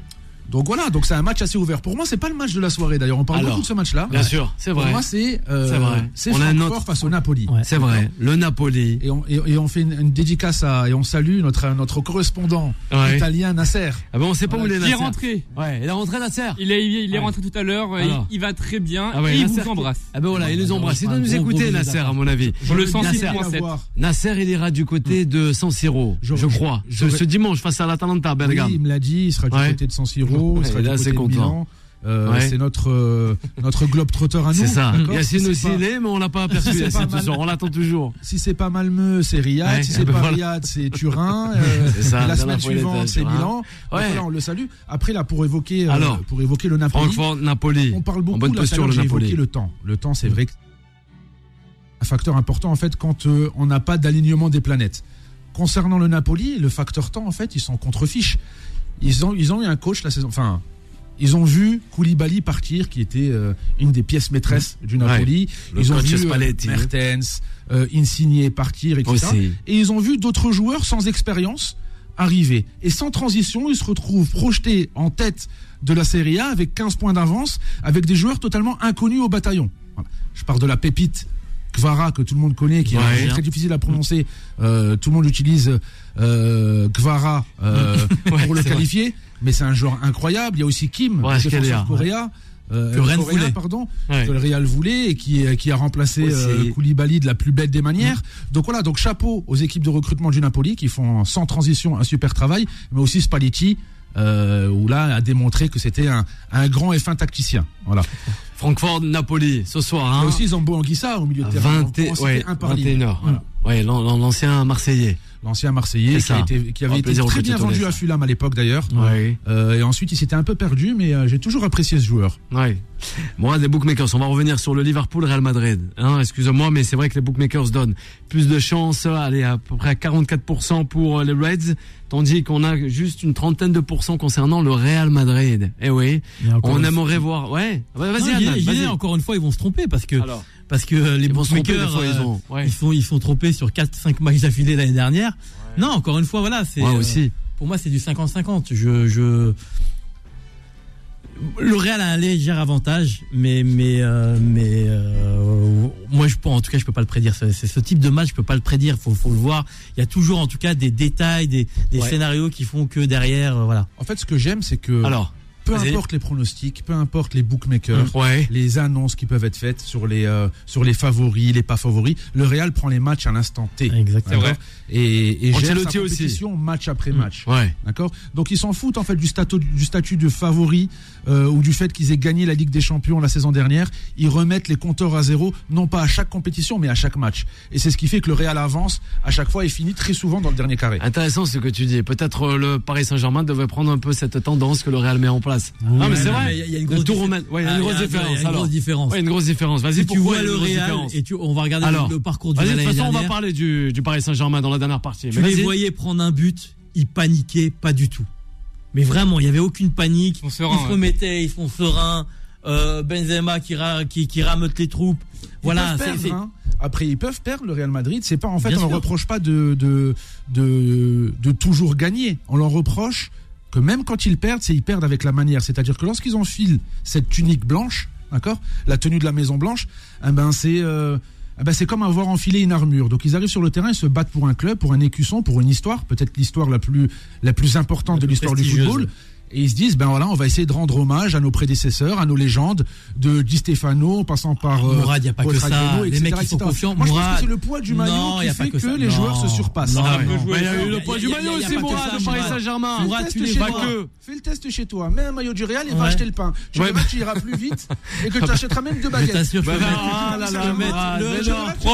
Donc voilà, donc c'est un match assez ouvert. Pour moi, c'est pas le match de la soirée. D'ailleurs, on parle Alors, beaucoup de ce match-là. Bien sûr, c'est Pour vrai. moi, c'est euh, C'est vrai. c'est On a un Francfort autre- face au Napoli. Ouais. C'est vrai. Le Napoli. Et on, et, et on fait une, une dédicace à, et on salue notre, notre correspondant Ouais. italien Nasser. Ah ben on sait pas où il est Il est Nasser. rentré. Ouais, il est rentré Nasser. Il est, il est Ouais. rentré tout à l'heure. Il, il va très bien. Ah ouais, et il Nasser vous embrasse. Ah ben voilà, il nous embrasse. Il doit nous écouter Nasser à mon avis. Sur le J'aurais bien 106.7. aimé l'avoir. Nasser, il ira du côté de San Siro, je, crois. Ce, dimanche face à l'Atalanta, Bergame. il me l'a dit, il sera du côté de San Siro, Ouais, il sera là, du c'est côté de content. Milan. Euh, Ouais. C'est notre, euh, notre globe trotteur à nous. C'est ça. Yacine Si aussi pas- est, mais on l'a pas aperçu Yacine pas mal. On l'attend toujours. Si c'est pas Malmeux, c'est Riyad. Ouais, si c'est ben pas voilà. Riyad, c'est Turin. euh, ça, la semaine suivante, c'est. Milan. Donc Ouais. voilà, on le salue. Après, là, pour évoquer, euh, Alors, pour évoquer le Napoli. Francfort, Napoli. On parle En beaucoup bonne là, posture, le Napoli. le temps. Le temps, c'est vrai que un facteur important en fait quand euh, on n'a pas d'alignement des planètes. Concernant le Napoli, le facteur temps en fait, ils sont contre-fiche. Ils ont ils ont eu un coach la saison enfin ils ont vu Koulibaly partir, qui était euh, une des pièces maîtresses du Napoli. Ils ont vu euh, Spalletti. Mertens, euh, Insigne partir, etc. Aussi. Et ils ont vu d'autres joueurs sans expérience arriver. Et sans transition, ils se retrouvent projetés en tête de la Serie A avec 15 points d'avance, avec des joueurs totalement inconnus au bataillon. Voilà. Je parle de la pépite Kvara que tout le monde connaît, qui Ouais. est très difficile à prononcer. Euh, tout le monde utilise euh, Kvara euh, Ouais, pour le vrai. qualifier, mais c'est un joueur incroyable. Il y a aussi Kim, Ouais, défenseur coréen. euh, Que Rennes voulait. pardon, Ouais. que le Real voulait et qui, qui a remplacé euh, Koulibaly de la plus belle des manières. Donc voilà, donc chapeau aux équipes de recrutement du Napoli qui font sans transition un super travail, mais aussi Spalletti, euh, où là a démontré que c'était un, un grand et fin tacticien. Voilà. Francfort, Napoli, ce soir. Et Hein, aussi Zambo Anguissa au milieu de terrain. 20 On peut en citer ouais, un par ligne. 21h. Voilà. Ouais, l'an- l'an- l'ancien Marseillais. L'ancien Marseillais qui, a ça. été- qui Un avait été très bien vendu à Fulham à l'époque d'ailleurs. Ouais. Euh, et ensuite il s'était un peu perdu, mais euh, j'ai toujours apprécié ce joueur. Ouais. Bon, des bookmakers, on va revenir sur le Liverpool Real Madrid. Hein, excusez-moi, mais c'est vrai que les bookmakers donnent plus de chances, allez, à peu près à 44% pour euh, les Reds, tandis qu'on a juste une trentaine de pourcents concernant le Real Madrid. Eh oui, on aimerait voir. Ouais, vas-y, vas-y. encore une fois, ils vont se tromper parce que, Alors, parce que euh, les bookmakers, fois, ils euh, ont. Ouais, ils sont, ils sont trompés sur 4-5 matchs d'affilée l'année dernière. Non, encore une fois, voilà, c'est. Ouais, euh, aussi. pour moi, c'est du 50-50. Je, je... Le Real a un léger avantage, mais, mais, euh, mais euh, moi, je, en tout cas, je peux pas le prédire. C'est c'est ce type de match, je peux pas le prédire. Faut, faut le voir. Il y a toujours, en tout cas, des détails, des, des Ouais. scénarios qui font que derrière, euh, voilà. En fait, ce que j'aime, c'est que Alors, peu vas-y. importe les pronostics, peu importe les bookmakers, ouais. les annonces qui peuvent être faites sur les euh, sur les favoris, les pas favoris. Le Real prend les matchs à l'instant T. Exactement. D'accord Et, et gère sa Ancelotti aussi. compétition match après Mm. match. Ouais. D'accord Donc ils s'en foutent en fait du statut du statut de favori euh, ou du fait qu'ils aient gagné la Ligue des Champions la saison dernière. Ils remettent les compteurs à zéro, non pas à chaque compétition, mais à chaque match. Et c'est ce qui fait que le Real avance à chaque fois et finit très souvent dans le dernier carré. Intéressant ce que tu dis. Peut-être euh, le Paris Saint-Germain devait prendre un peu cette tendance que le Real met en place. Non, mais c'est vrai. Il y a- il y a une Le grosse tour diffé- romain. Ouais, il y a une Ah, grosse y a- différence. il y a une grosse différence. Ouais, une grosse différence. Vas-y, tu vois le une grosse Real différence et tu, on va regarder Alors, le, le parcours du Vas-y, de Real toute façon, on va dernière. parler du, du Paris Saint-Germain dans la dernière partie. Tu Mais les voyais prendre un but, ils paniquaient pas du tout. Mais vraiment, il y avait aucune panique. Ils Ils se ouais. remettaient, ils sont sereins. Euh, Benzema qui, ra- qui, qui rameute les troupes. Ils Voilà, c'est- hein. Après, ils peuvent perdre le Real Madrid. C'est pas en fait, Bien on leur sûr. reproche pas de de, de de toujours gagner. On leur reproche que même quand ils perdent, c'est ils perdent avec la manière. C'est-à-dire que lorsqu'ils enfilent cette tunique blanche, d'accord, la tenue de la Maison Blanche, eh ben c'est euh, eh ben c'est comme avoir enfilé une armure. Donc ils arrivent sur le terrain, ils se battent pour un club, pour un écusson, pour une histoire, peut-être l'histoire la plus la plus importante La de l'histoire du football. Et ils se disent, ben voilà, on va essayer de rendre hommage à nos prédécesseurs, à nos légendes, de Di Stefano, en passant par euh, Mourad, y a pas que ça. Les etc., mecs, ils sont confiants. Moi, je pense que c'est le poids du maillot Non, y qui pas fait que les Non. joueurs se surpassent. Non, Ah, non. peut jouer. Mais il y a eu le poids du maillot aussi, Mourad, de Paris. Saint-Germain. Mourad, tu chez pas que. Fais le test chez toi. Mets un maillot du Real et va acheter le pain. Tu Ouais, mais- que tu iras plus vite et que tu achèteras même deux Je baguettes. t'assure Bah, je bah, ah là je vais mettre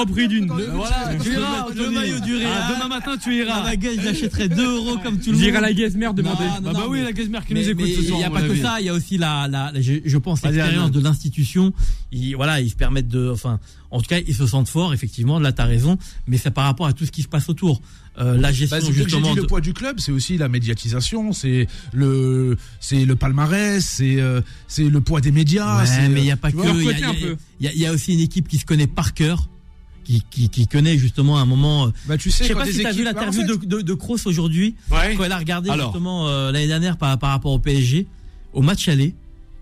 le- prix d'une. Voilà, tu iras, le maillot du Real. Ah, demain matin, tu La iras. baguette, je l'achèterai 2 euros comme tout le monde. J'irai à la Guesmer demander. Ah bah oui, la Gazmer qui Mais- nous écoutent mais ce soir. Il n'y a pas que ça, il y a aussi la, la, la- je, je pense, l'expérience de l'institution. Ils, voilà, ils se permettent de, enfin, en tout cas, ils se sentent forts, effectivement. Là, t'as raison, mais c'est par rapport à tout ce qui se passe autour. Euh, la gestion Bah, que j'ai justement. dit le poids du club, c'est aussi la médiatisation, c'est le, c'est le palmarès, c'est, euh, c'est le poids des médias. Ouais, mais il a pas que. y, a- y il y a- il y a aussi une équipe qui se connaît par cœur, qui, qui, qui connaît justement un moment. euh, Bah, tu Je sais, pas si tu as vu bah, l'interview fait, de, de, de Kroos aujourd'hui, Ouais. quand elle a regardé Alors. justement euh, l'année dernière par, par rapport au PSG, au match aller.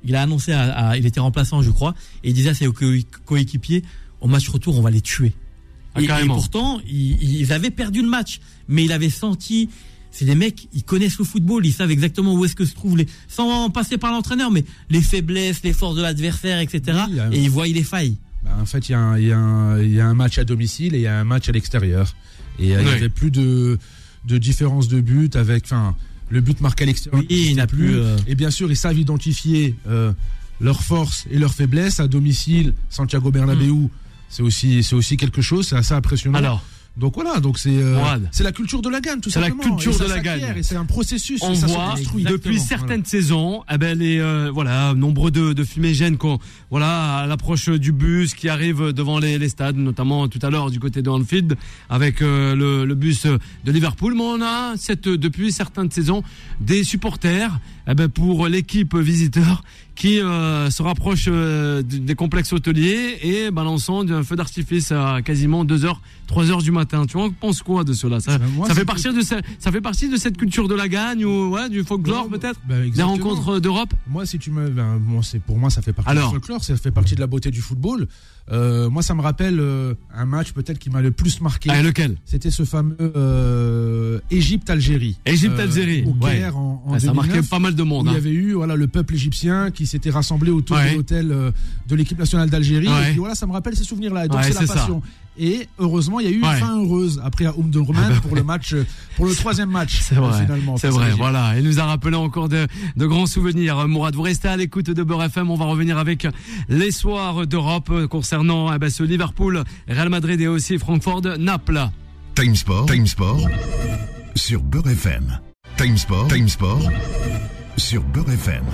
Il a annoncé, à, à- il était remplaçant, je crois, et il disait à ses co- coéquipiers au match retour, on va les tuer. Ah, et, pourtant, ils, ils avaient perdu le match, mais il avait senti. C'est des mecs, ils connaissent le football, ils savent exactement où est-ce que se trouvent les, sans passer par l'entraîneur, mais les faiblesses, les forces de l'adversaire, etc. Oui, et ils voient les failles. Bah, en fait, il y, a un- il y, y a un match à domicile et il y a un match à l'extérieur. Et euh, il Oui. n'y avait plus de, de différence de but avec, enfin, le but marqué à l'extérieur. Oui, il n'a plus, euh, Et bien sûr, ils savent identifier euh, leurs forces et leurs faiblesses à domicile. Santiago Bernabéu, c'est aussi, c'est aussi quelque chose. C'est assez impressionnant. Alors, donc voilà, donc c'est, euh, c'est la culture de la gagne, tout C'est la simplement. culture Et ça de la gagne. Et c'est un processus. on ça voit depuis certaines saisons, eh ben les euh, voilà nombreux de, de fumigènes qu'on voilà à l'approche du bus qui arrive devant les, les stades, notamment tout à l'heure du côté de Anfield avec euh, le, le bus de Liverpool. Mais on a cette depuis certaines saisons des supporters eh ben pour l'équipe visiteur qui euh, se rapproche euh, des complexes hôteliers et balançant d'un feu d'artifice à quasiment 2 heures, 3 heures du matin. Tu en penses quoi de cela? Ça, Ben, moi, ça fait partie de ce- ça fait partie de cette culture de la gagne ou ouais, du folklore Ouais, peut-être? bah, des rencontres d'Europe? Moi, si tu me, ben, pour moi, ça fait partie Alors? du folklore, ça fait partie de la beauté du football. Euh, moi, ça me rappelle un match peut-être qui m'a le plus marqué. ah, Lequel? C'était ce fameux Égypte-Algérie. Égypte-Algérie, ouais. En, en Ça 2009, pas mal de monde. il y hein. avait eu voilà le peuple égyptien qui s'était rassemblé autour Ouais. de l'hôtel euh, de l'équipe nationale d'Algérie. Ouais. Et puis voilà, ça me rappelle ces souvenirs-là. Et Donc Ouais, c'est la ça. passion. Et heureusement, il y a eu Ouais. une fin heureuse après à Omdurman Ah bah pour le match, euh, pour le troisième match. C'est euh, vrai, finalement. c'est vrai. Voilà, il nous a rappelé encore de, de grands souvenirs. Mourad, vous restez à l'écoute de Beurre FM. On va revenir avec les soirs d'Europe concernant eh ben, ce Liverpool, Real Madrid et aussi Francfort, Naples. Time Sport, Time Sport sur Beurre FM. Time Sport, Time Sport sur Beurre FM.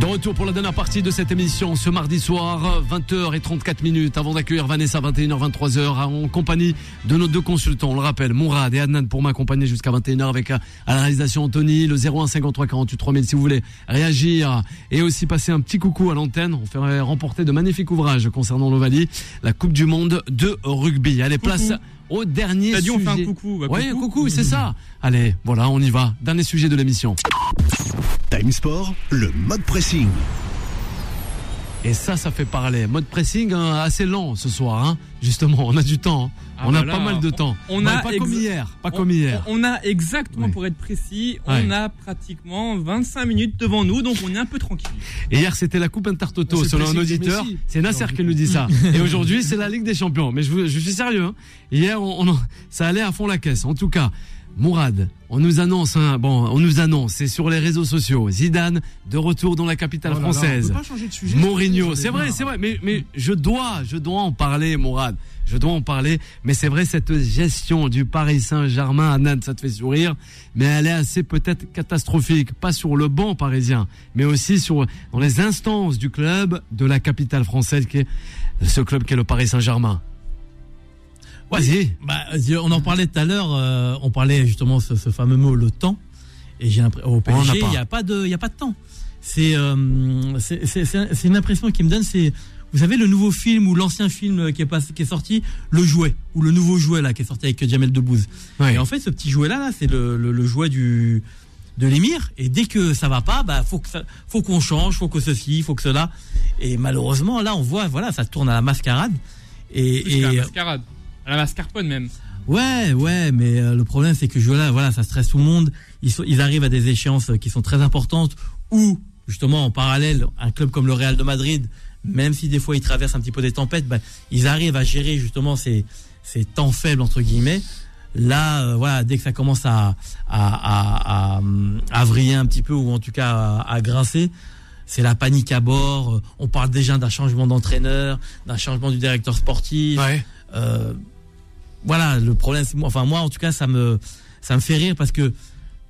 De retour pour la dernière partie de cette émission ce mardi soir, 20h34 minutes avant d'accueillir Vanessa 21h 23h en compagnie de nos deux consultants. On le rappelle, Mourad et Adnan pour m'accompagner jusqu'à 21h avec euh, à la réalisation Anthony, le 01 53 48 3000 si vous voulez réagir et aussi passer un petit coucou à l'antenne. On ferait remporter de magnifiques ouvrages concernant l'Ovalie, la Coupe du Monde de rugby. Allez, place au dernier T'as dit on sujet. fait un coucou. bah, Ouais, coucou, c'est ça. Allez, voilà, on y va. Dernier sujet de l'émission. Time Sport, le mode pressing. Et ça, ça fait parler. Mode pressing hein, assez lent ce soir, hein. Justement, on a du temps. hein. Ah on a bah pas là, mal de on- temps. on a pas comme hier, pas On- comme hier. On, a exactement, Oui. pour être précis, Ouais. on a pratiquement 25 minutes devant nous, donc on est un peu tranquille. Et hier, c'était la Coupe Intertoto, C'est selon un auditeur. C'est Nasser qui nous dit ça. Et aujourd'hui, c'est la Ligue des Champions. Mais je, vous- je suis sérieux. hein. Hier, on, on- ça allait à fond la caisse. En tout cas, Mourad, on nous annonce, hein, bon, on nous annonce, c'est sur les réseaux sociaux. Zidane de retour dans la capitale Oh là là, française. on peut pas changer de sujet, Mourinho, c'est vrai, c'est vrai, mais, mais je dois, je dois en parler, Mourad. Je dois en parler, mais c'est vrai, cette gestion du Paris Saint-Germain à Nantes, ça te fait sourire, mais elle est assez peut-être catastrophique, pas sur le banc parisien, mais aussi sur, dans les instances du club de la capitale française, qui est ce club qui est le Paris Saint-Germain. Vas-y. Bah, je- on en parlait tout à l'heure, euh, on parlait justement ce, ce fameux mot, le temps. Et j'ai l'impression, au PSG, il n'y a pas de, y a pas de temps. C'est, euh, c'est, c'est, c'est- c'est une impression qui me donne, c'est, vous savez, le nouveau film ou l'ancien film qui est, pas, qui est sorti, le jouet ou le nouveau jouet là qui est sorti avec Jamel Debbouze. Ouais. Et en fait, ce petit jouet là, là, c'est le, le, le jouet du de l'émir. Et dès que ça va pas, bah faut que ça, faut qu'on change, faut que ceci, faut que cela. Et malheureusement, là, on voit, voilà, ça tourne à la mascarade. Et la mascarade. À la mascarpone même. Ouais, ouais, mais euh, le problème c'est que je là, voilà, ça stresse tout le monde. Ils, sont, ils arrivent à des échéances qui sont très importantes où justement en parallèle, un club comme le Real de Madrid, même si des fois ils traversent un petit peu des tempêtes, bah, ils arrivent à gérer justement ces, ces temps faibles entre guillemets. Là, euh, voilà, dès que ça commence à à, à, à, à vriller un petit peu ou en tout cas à, à grincer, c'est la panique à bord. On parle déjà d'un changement d'entraîneur, d'un changement du directeur sportif. Ouais. Euh, voilà, le problème, c'est moi, enfin moi en tout cas, ça me, ça me fait rire parce que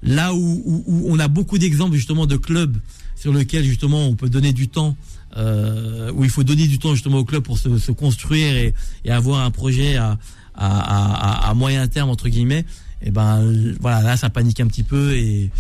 là où, où- où on a beaucoup d'exemples justement de clubs sur lesquels justement on peut donner du temps, euh, où il faut donner du temps justement au club pour se, se construire et, et avoir un projet à, à, à, à moyen terme entre guillemets. Et ben voilà, là ça panique un petit peu et,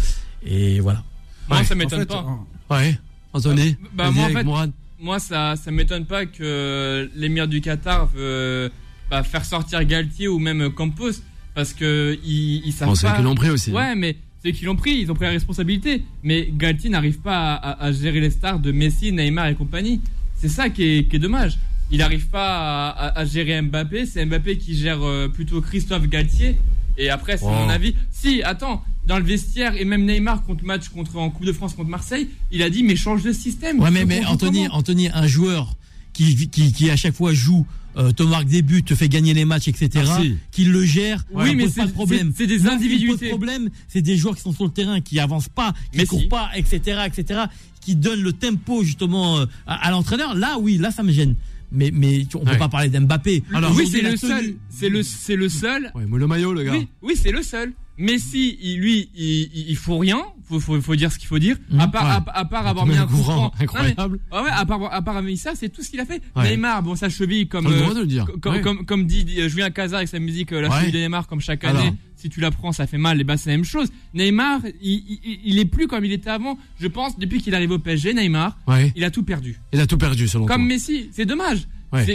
et voilà. Moi, Ouais. ça En m'étonne fait, pas. en- Ouais. Anthony. Bah, vas-y moi, en fait. Moi, ça, ça m'étonne pas que l'émir du Qatar veut bah, faire sortir Galtier ou même Campos parce que ils, ils savent Bon, c'est pas. qu'ils l'ont pris aussi. Ouais, mais c'est qu'ils l'ont pris, ils ont pris la responsabilité. Mais Galtier n'arrive pas à, à- à gérer les stars de Messi, Neymar et compagnie. C'est ça qui est, qui est dommage. Il n'arrive pas à, gérer Mbappé. C'est Mbappé qui gère euh, plutôt Christophe Galtier. Et après, c'est Wow. mon avis. Si, attends, dans le vestiaire et même Neymar contre match contre en Coupe de France contre Marseille, il a dit mais change de système. Ouais, mais, mais Anthony, Anthony, un joueur qui, qui, qui à chaque fois joue, euh, te marque des buts, te fait gagner les matchs, etc., Merci. qui le gère, Oui, ça mais pose pas c'est- de problème. c'est- des individualités. pose problème, c'est des joueurs qui sont sur le terrain, qui avancent pas, qui Mais courent si. pas, etc., etc., qui donnent le tempo justement euh, à, à l'entraîneur. Là, oui, là, ça me gêne. Mais, mais on peut Ouais. pas parler d'Mbappé. Alors, oui, c'est le seul. C'est le, c'est le seul. Ouais, mais le maillot, le gars. Oui, oui, c'est le seul. Messi, il, lui, il, il, faut rien. Faut, faut, faut dire ce qu'il faut dire. Mhm. à part, Ouais. à, à part avoir mis un coup franc. Non, mais- incroyable. ah ouais, à part, à part avoir mis ça, c'est tout ce qu'il a fait. Ouais. Neymar, bon, sa cheville, comme, euh, le dire. comme, comme, comme dit euh, Julien Cazard avec sa musique, euh, la cheville de Neymar, comme chaque Alors. année. Si tu la prends, ça fait mal. Et bah, c'est la même chose. Neymar, il, il, il est plus comme il était avant. Je pense, depuis qu'il arrive au PSG, Neymar, il a tout perdu. Il a tout perdu selon Comme toi. Messi, c'est dommage.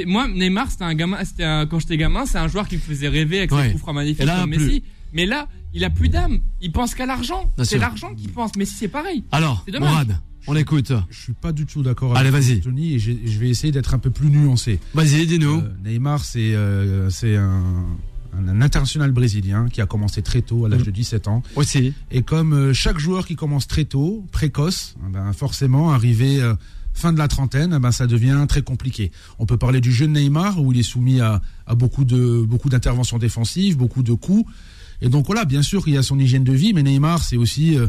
Moi, Neymar, c'était un gamin, c'était un- quand j'étais gamin, c'est un joueur qui me faisait rêver avec ses coups francs magnifiques comme plus. Mais là, il a plus d'âme. Il pense qu'à l'argent. C'est l'argent qu'il pense. Messi, c'est pareil. Alors, C'est dommage. Mourad, on écoute. Je suis pas du tout d'accord Allez, avec vas-y. Anthony et je vais essayer d'être un peu plus nuancé. Vas-y, dis-nous. Euh, Neymar, c'est euh, c'est un, un, un international brésilien qui a commencé très tôt, à l'âge Mm. de 17 ans. Aussi. Et comme euh, chaque joueur qui commence très tôt, précoce, eh ben, forcément, arrivé euh, fin de la trentaine, eh ben, ça devient très compliqué. On peut parler du jeune Neymar, où il est soumis à, à beaucoup de beaucoup d'interventions défensives, beaucoup de coups. Et donc voilà, bien sûr, il y a son hygiène de vie, mais Neymar, c'est aussi euh,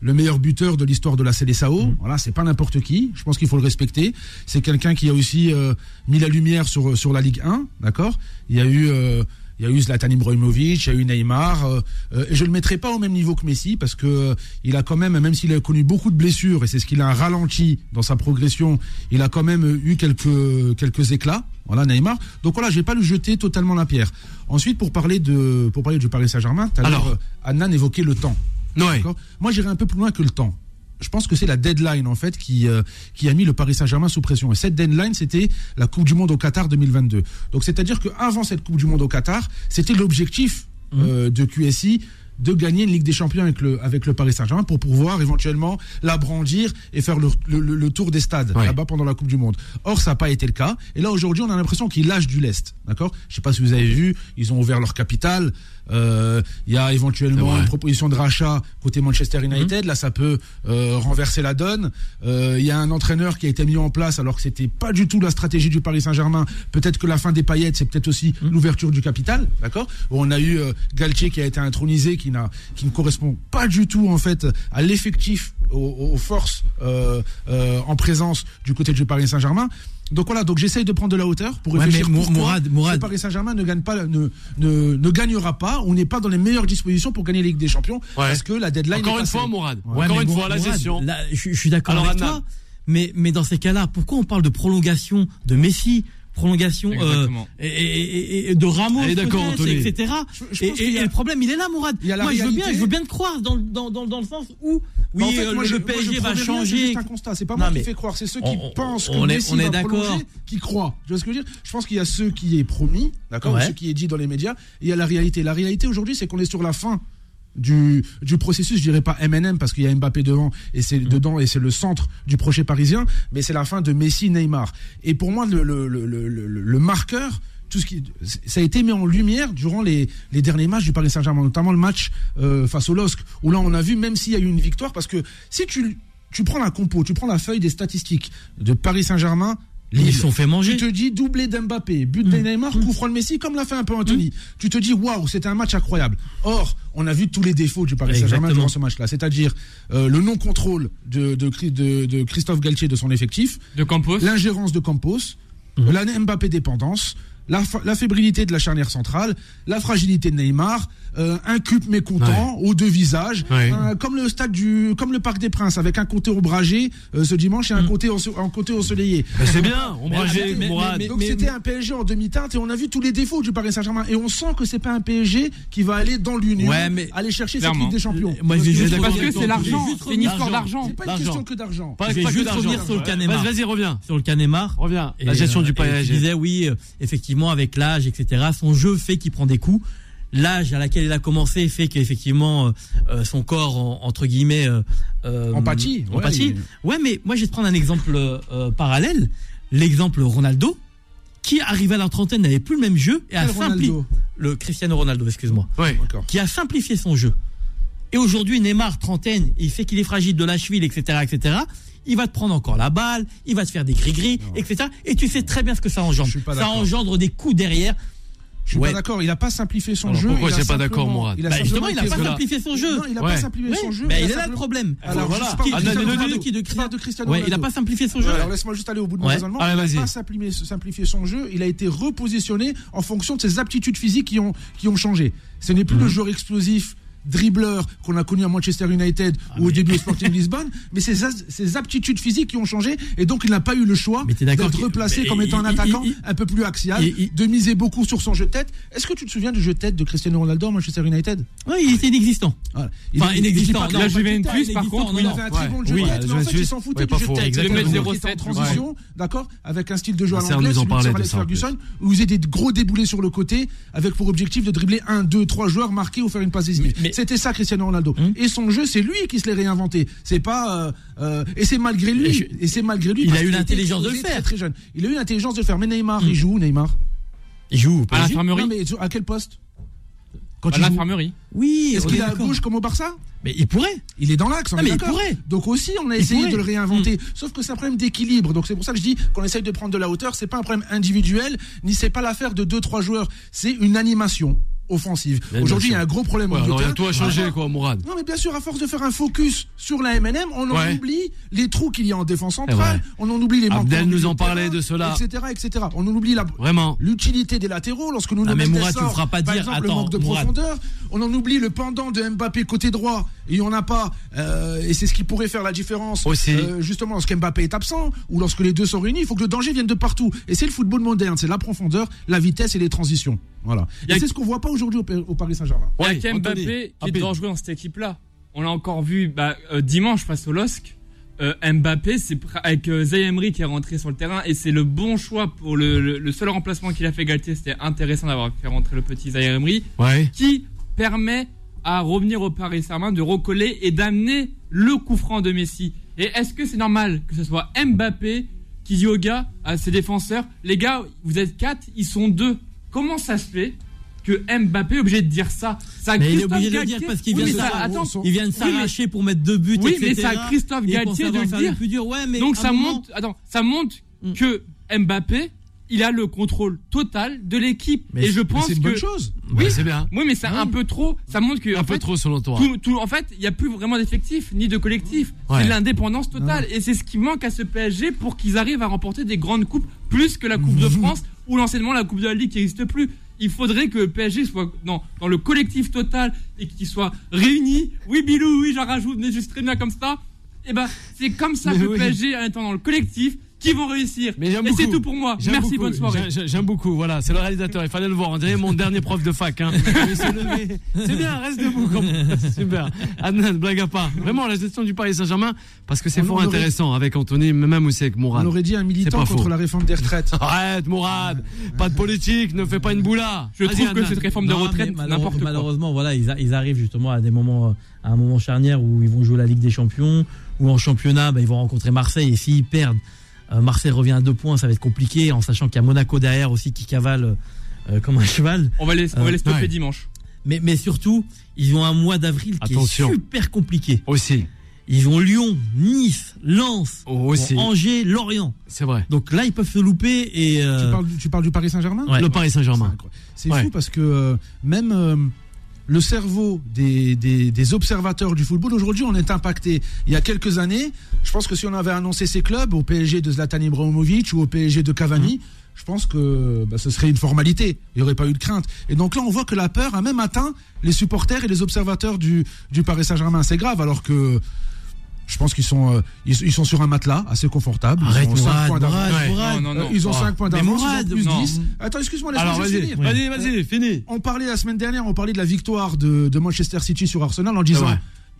le meilleur buteur de l'histoire de la Célessao. Voilà, c'est pas n'importe qui. Je pense qu'il faut le respecter. C'est quelqu'un qui a aussi euh, mis la lumière sur sur la Ligue 1, d'accord? Il y a eu euh, il y a eu Zlatan Ibrahimovic, il y a eu Neymar. euh, euh, et je le mettrai pas au même niveau que Messi parce que euh, il a quand même, même s'il a connu beaucoup de blessures et c'est ce qu'il a ralenti dans sa progression, il a quand même eu quelques quelques éclats. Voilà Neymar. Donc voilà, je vais pas lui jeter totalement la pierre. Ensuite, pour parler de pour parler du Paris Saint-Germain, tout à l'heure, Adnan évoquait le temps. Ouais. Moi, j'irai un peu plus loin que le temps. Je pense que c'est la deadline en fait qui euh, qui a mis le Paris Saint-Germain sous pression. Et cette deadline, c'était la Coupe du Monde au Qatar 2022. Donc, c'est-à-dire qu'avant cette Coupe du Monde au Qatar, c'était l'objectif euh, de QSI de gagner une Ligue des Champions avec le avec le Paris Saint-Germain pour pouvoir éventuellement la brandir et faire le, le- tour des stades là-bas pendant la Coupe du Monde. Or, ça n'a pas été le cas. Et là, aujourd'hui, on a l'impression qu'ils lâchent du lest. D'accord? Je sais pas si vous avez vu, ils ont ouvert leur capitale. Euh, Il y a éventuellement une proposition de rachat côté Manchester United. Là, ça peut euh, renverser la donne. Euh, Il y a un entraîneur qui a été mis en place alors que c'était pas du tout la stratégie du Paris Saint-Germain. Peut-être que la fin des paillettes, c'est peut-être aussi l'ouverture du capital, d'accord? On a eu Galtier qui a été intronisé, qui n'a, qui ne correspond pas du tout en fait à l'effectif, aux, aux forces euh, euh, en présence du côté du Paris Saint-Germain. Donc voilà, donc j'essaye de prendre de la hauteur pour Ouais, réfléchir pourquoi Mourad- Mourad- Paris Saint-Germain ne gagne pas, ne, ne, ne gagnera pas, on n'est pas dans les meilleures dispositions pour gagner la Ligue des Champions parce que la deadline Encore est une passée. fois, Mourad. Ouais, Encore une Mourad- fois, la gestion. là, je, je suis d'accord avec Adnan. toi. Mais, mais dans ces cas-là, pourquoi on parle de prolongation de Messi, prolongation euh, et, et- et- et de Ramos, Anthony. etc. Je- je et, pense et- qu'il y a- et le problème, il est là, Mourad. Il y a la Moi, je veux bien, je veux bien te croire dans, dans, dans, dans le sens où oui, Bah, en fait, euh, moi, le, je- le moi, je PSG va C'est changer. juste un constat. C'est pas Non, moi qui fais croire. C'est ceux qui on- pensent que on est- Messi on est va prolonger qui croient. Tu vois ce que je veux dire? Je pense qu'il y a ceux qui est promis, d'accord, ou Ouais. ceux qui est dit dans les médias. Et il y a la réalité. La réalité aujourd'hui, c'est qu'on est sur la fin du, du processus, je dirais pas MNM parce qu'il y a Mbappé devant et c'est Mm. dedans et c'est le centre du projet parisien, mais c'est la fin de Messi, Neymar. Et pour moi, le, le, le, le, le- le marqueur, tout ce qui, ça a été mis en lumière durant les, les derniers matchs du Paris Saint-Germain, notamment le match euh, face au LOSC, où là on a vu, même s'il y a eu une victoire, parce que si tu, tu prends la compo, tu prends la feuille des statistiques de Paris Saint-Germain, Ils sont fait manger. tu te dis doublé d'Mbappé, but de Neymar, coup franc de Messi, comme l'a fait un peu Anthony. Tu te dis waouh, c'était un match incroyable. Or, on a vu tous les défauts du Paris Saint-Germain durant ce match-là, c'est-à-dire euh, le non-contrôle de, de, Chri- de- de Christophe Galtier de son effectif, De Campos. l'ingérence de Campos, la Mbappé dépendance, la, la fébrilité de la charnière centrale, la fragilité de Neymar, euh, un cup mécontent aux deux visages, Ouais. euh, comme le stade du, comme le Parc des Princes, avec un côté ombragé euh, ce dimanche et un côté un côté ensoleillé. Ben, c'est bien, ombragé, Mais- mais- mais- Donc c'était un PSG en demi-teinte et on a vu tous les défauts du Paris Saint-Germain et on sent que c'est pas un PSG qui va aller dans l'Union, Ouais, aller chercher Clairement. cette Ligue des Champions. Moi, je Parce juste que- Parce c'est je l'argent, juste c'est une histoire d'argent. C'est pas une L'argent. question que d'argent. Je vais juste d'argent. revenir sur le cas Neymar. Vas-y, reviens. sur le cas Neymar. Reviens. Et, La gestion du PSG. disais oui, effectivement, avec l'âge, etc. Son jeu fait qu'il prend des coups. L'âge à laquelle il a commencé fait qu'effectivement euh, euh, son corps, en- entre guillemets, euh, euh, Empathie, ouais, empathie. Ouais, mais moi je vais te prendre un exemple euh, parallèle. L'exemple Ronaldo, qui arrivé à la trentaine n'avait plus le même jeu et a simplifié le Cristiano Ronaldo, excuse-moi, Ouais. Qui a simplifié son jeu. Et aujourd'hui, Neymar, trentaine, il fait qu'il est fragile de la cheville, etc., etc. Il va te prendre encore la balle, il va te faire des gris-gris, etc. Et tu sais très bien ce que ça engendre. Ça engendre des coups derrière. Je suis Ouais. pas d'accord. Il a pas simplifié son Alors, jeu. pourquoi il a c'est pas d'accord, Mourad Il a Bah, justement, il n'a été- pas simplifié son jeu. Non, il a Ouais. pas simplifié Oui, son jeu. bah, il a il est là le problème. Alors, Voilà. Qui- de Ah, non, non, de qui De de Cristiano Ouais, il n'a Ronaldo. pas simplifié son jeu. Alors laisse-moi juste aller au bout de mon raisonnement. Allez, il n'a vas-y. pas simplifié, simplifié son jeu. Il a été repositionné en fonction de ses aptitudes physiques qui ont, qui ont changé. Ce n'est plus Mhm. le joueur explosif dribbleur qu'on a connu à Manchester United Ah, ou au début au Sporting Lisbonne, mais ses, as- ses aptitudes physiques qui ont changé et donc il n'a pas eu le choix d'être replacé comme étant un attaquant il- il- un peu plus axial, de miser beaucoup sur son jeu de tête. Est-ce que tu te souviens du jeu de tête de Cristiano Ronaldo à Manchester United? Oui, il était inexistant. Voilà. Enfin, il- inexistant. pas- Non, La Juventus, inexistant, par contre, il avait un très bon jeu de tête, mais en fait, il s'en foutait du jeu de tête. Il était en 2m07, transition, d'accord, avec un style de jeu à l'anglais, Alex Ferguson, où vous avez des gros déboulés sur le côté, avec pour objectif de dribbler un, deux, trois joueurs, marquer ou faire une passe décisive. C'était ça Cristiano Ronaldo. Hum. Et son jeu, c'est lui qui se l'est réinventé. C'est pas, euh, euh, et c'est malgré lui. Et je- Et c'est malgré lui. il a eu l'intelligence de le faire. Très, très jeune. Il a eu l'intelligence de le faire. Mais Neymar, il joue où, Neymar Il joue À l'infirmerie Non, mais à quel poste Quand À joue l'infirmerie. Oui, Est-ce qu'il est à d'accord. gauche comme au Barça Mais il pourrait. Il est dans l'axe, mais il pourrait. Donc aussi, on a Il essayé pourrait. de le réinventer. Sauf que c'est un problème d'équilibre. Donc c'est pour ça que je dis qu'on essaye de prendre de la hauteur. C'est pas un problème individuel, ni c'est pas l'affaire de deux trois joueurs. C'est une animation offensive. Aujourd'hui, il y a un gros problème Ouais, au milieu alors, de il y a terrain. tout à changer, Ah, quoi, Mourad. Non, mais bien sûr, à force de faire un focus sur la MNM, on en Ouais. oublie les trous qu'il y a en défense centrale, on en oublie les manquements. Abdel nous en parlait de cela. etc., etc. On en oublie la, Vraiment. l'utilité des latéraux lorsque nous Ah, nous mais Mourad, tu feras pas dire- exemple, le attends, manque de Mourad. profondeur on en oublie le pendant de Mbappé côté droit et on n'a pas euh, et c'est ce qui pourrait faire la différence Aussi. euh, justement lorsque Mbappé est absent ou lorsque les deux sont réunis il faut que le danger vienne de partout et c'est le football moderne c'est la profondeur la vitesse et les transitions voilà a- et c'est ce qu'on voit pas aujourd'hui au, Paris Saint-Germain Il y a Ouais, Anthony, qui est dangereux dans cette équipe-là. On l'a encore vu bah, euh, dimanche face au LOSC. Euh, Mbappé, c'est avec euh, Zaïre Emery qui est rentré sur le terrain et c'est le bon choix pour le, le- le seul remplacement qu'il a fait Galtier. C'était intéressant d'avoir fait rentrer le petit Ouais. qui permet à revenir au Paris Saint-Germain de recoller et d'amener le coup franc de Messi. Et est-ce que c'est normal que ce soit Mbappé qui dit aux gars, à ses défenseurs, les gars, vous êtes quatre, ils sont deux. Comment ça se fait que Mbappé est obligé de dire ça Ça a Mais il est Christophe obligé de le dire parce qu'il Oui, vient mais de ça- Oui, mais- s'arracher pour mettre deux buts, Oui, mais etc. c'est à Christophe Et pour Galtier de le dire. plus dur. Ouais, mais Donc ça moment- montre, attends, ça montre Mm. que Mbappé, il a le contrôle total de l'équipe. Mais Et je Mais pense c'est une que bonne chose Oui, Oui. c'est bien. oui, mais c'est un peu trop. Ça montre que Un peu fait, trop selon toi. tout, tout- en fait, il n'y a plus vraiment d'effectif, ni de collectif. Ouais. C'est l'indépendance totale. Et c'est ce qui manque à ce PSG pour qu'ils arrivent à remporter des grandes coupes, plus que la Coupe de France ou l'enseignement la Coupe de la Ligue qui n'existe plus. Il faudrait que le PSG soit dans, dans le collectif total et qu'il soit réuni. Oui, Bilou, oui, j'en rajoute, mais juste très bien comme ça. Et ben, c'est comme ça Mais que le oui. PSG, en étant dans le collectif, qui vont réussir. Mais et c'est tout pour moi. J'aime Merci, beaucoup. bonne soirée. J'ai- J'aime beaucoup, voilà, c'est le réalisateur, il fallait le voir, on dirait mon dernier prof de fac. Hein. Il s'est levé. C'est bien, reste debout. Comme... Super. Adnan, blague à part. Vraiment, la gestion du Paris Saint-Germain, parce que c'est On fort aurait- intéressant avec Anthony, mais même aussi avec on Mourad. aurait dit un C'est militant pas contre faux. la réforme des retraites Arrête, Mourad. Pas de politique, ne fais pas une boula. Je Vas-y, trouve que Adnan. cette réforme de Non, retraite, mais malheure- n'importe quoi. Malheureusement, voilà, ils, a- ils arrivent justement à des moments, euh, à un moment charnière où ils vont jouer la Ligue des Champions, ou en championnat, bah, ils vont rencontrer Marseille. Et s'ils perdent, Marseille revient à deux points, ça va être compliqué, en sachant qu'il y a Monaco derrière aussi qui cavale euh, comme un cheval. On va les, on va les stopper Ouais. dimanche. Mais, mais surtout, ils ont un mois d'avril qui Attention. est super compliqué. Aussi, Ils ont Lyon, Nice, Lens, Oh, aussi. Angers, Lorient. c'est vrai. Donc là, ils peuvent se louper et. euh, tu, parles, du- tu parles du Paris Saint-Germain? Ouais. Le Paris C'est Saint-Germain. C'est Ouais. fou parce que euh, même euh, le cerveau des, des, des observateurs du football, aujourd'hui, on est impacté. Il y a quelques années, je pense que si on avait annoncé ces clubs, au PSG de Zlatan Ibrahimovic ou au PSG de Cavani, je pense que bah, ce serait une formalité. Il n'y aurait pas eu de crainte. Et donc là, on voit que la peur a même atteint les supporters et les observateurs du, du Paris Saint-Germain. C'est grave, alors que je pense qu'ils sont, euh, ils, ils sont sur un matelas assez confortable. Arrête, ils ont 5 Mourad, points d'avance. Ouais. Euh, Ils ont Oh. 5 points d'avance, plus non. 10. Attends, excuse-moi, laisse-moi finir. vas-y, vas-y, fini. On parlait la semaine dernière, on parlait de la victoire de, de Manchester City sur Arsenal en disant